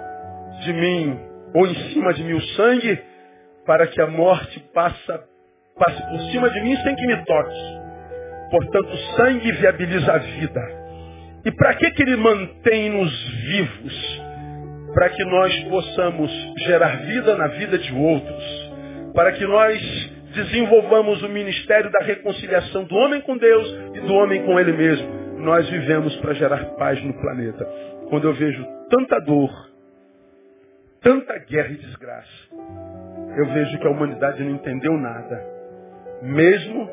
de mim, ou em cima de mim o sangue, para que a morte passa, passe por cima de mim sem que me toque. Portanto, o sangue viabiliza a vida. E para que, que ele mantém-nos vivos? Para que nós possamos gerar vida na vida de outros. Para que nós desenvolvamos o ministério da reconciliação do homem com Deus e do homem com ele mesmo. Nós vivemos para gerar paz no planeta. Quando eu vejo tanta dor, tanta guerra e desgraça, eu vejo que a humanidade não entendeu nada. Mesmo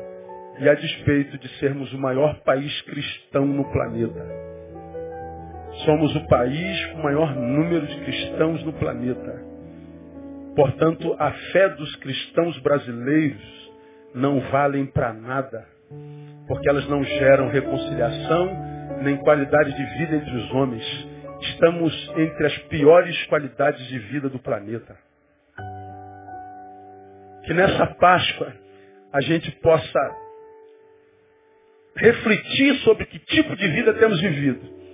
e a despeito de sermos o maior país cristão no planeta. Somos o país com o maior número de cristãos no planeta. Portanto, a fé dos cristãos brasileiros não valem para nada, porque elas não geram reconciliação nem qualidade de vida entre os homens. Estamos entre as piores qualidades de vida do planeta. Que nessa Páscoa a gente possa refletir sobre que tipo de vida temos vivido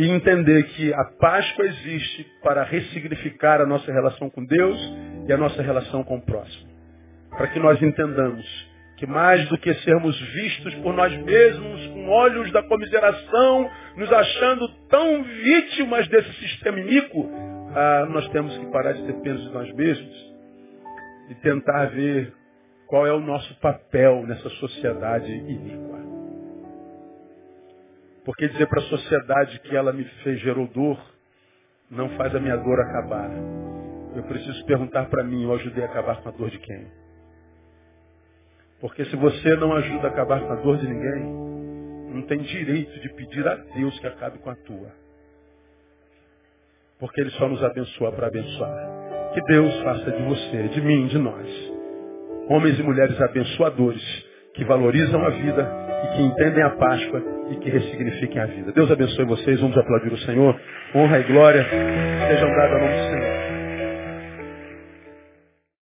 e entender que a Páscoa existe para ressignificar a nossa relação com Deus e a nossa relação com o próximo. Para que nós entendamos que mais do que sermos vistos por nós mesmos com olhos da comiseração, nos achando tão vítimas desse sistema iníquo, ah, nós temos que parar de ter peso de nós mesmos e tentar ver qual é o nosso papel nessa sociedade iníqua. Porque dizer para a sociedade que ela me fez gerou dor, não faz a minha dor acabar. Eu preciso perguntar para mim, eu ajudei a acabar com a dor de quem? Porque se você não ajuda a acabar com a dor de ninguém, não tem direito de pedir a Deus que acabe com a tua. Porque Ele só nos abençoa para abençoar. Que Deus faça de você, de mim, de nós, homens e mulheres abençoadores, que valorizam a vida e que entendem a Páscoa e que ressignifiquem a vida. Deus abençoe vocês. Vamos aplaudir o Senhor. Honra e glória sejam dadas ao nome do Senhor.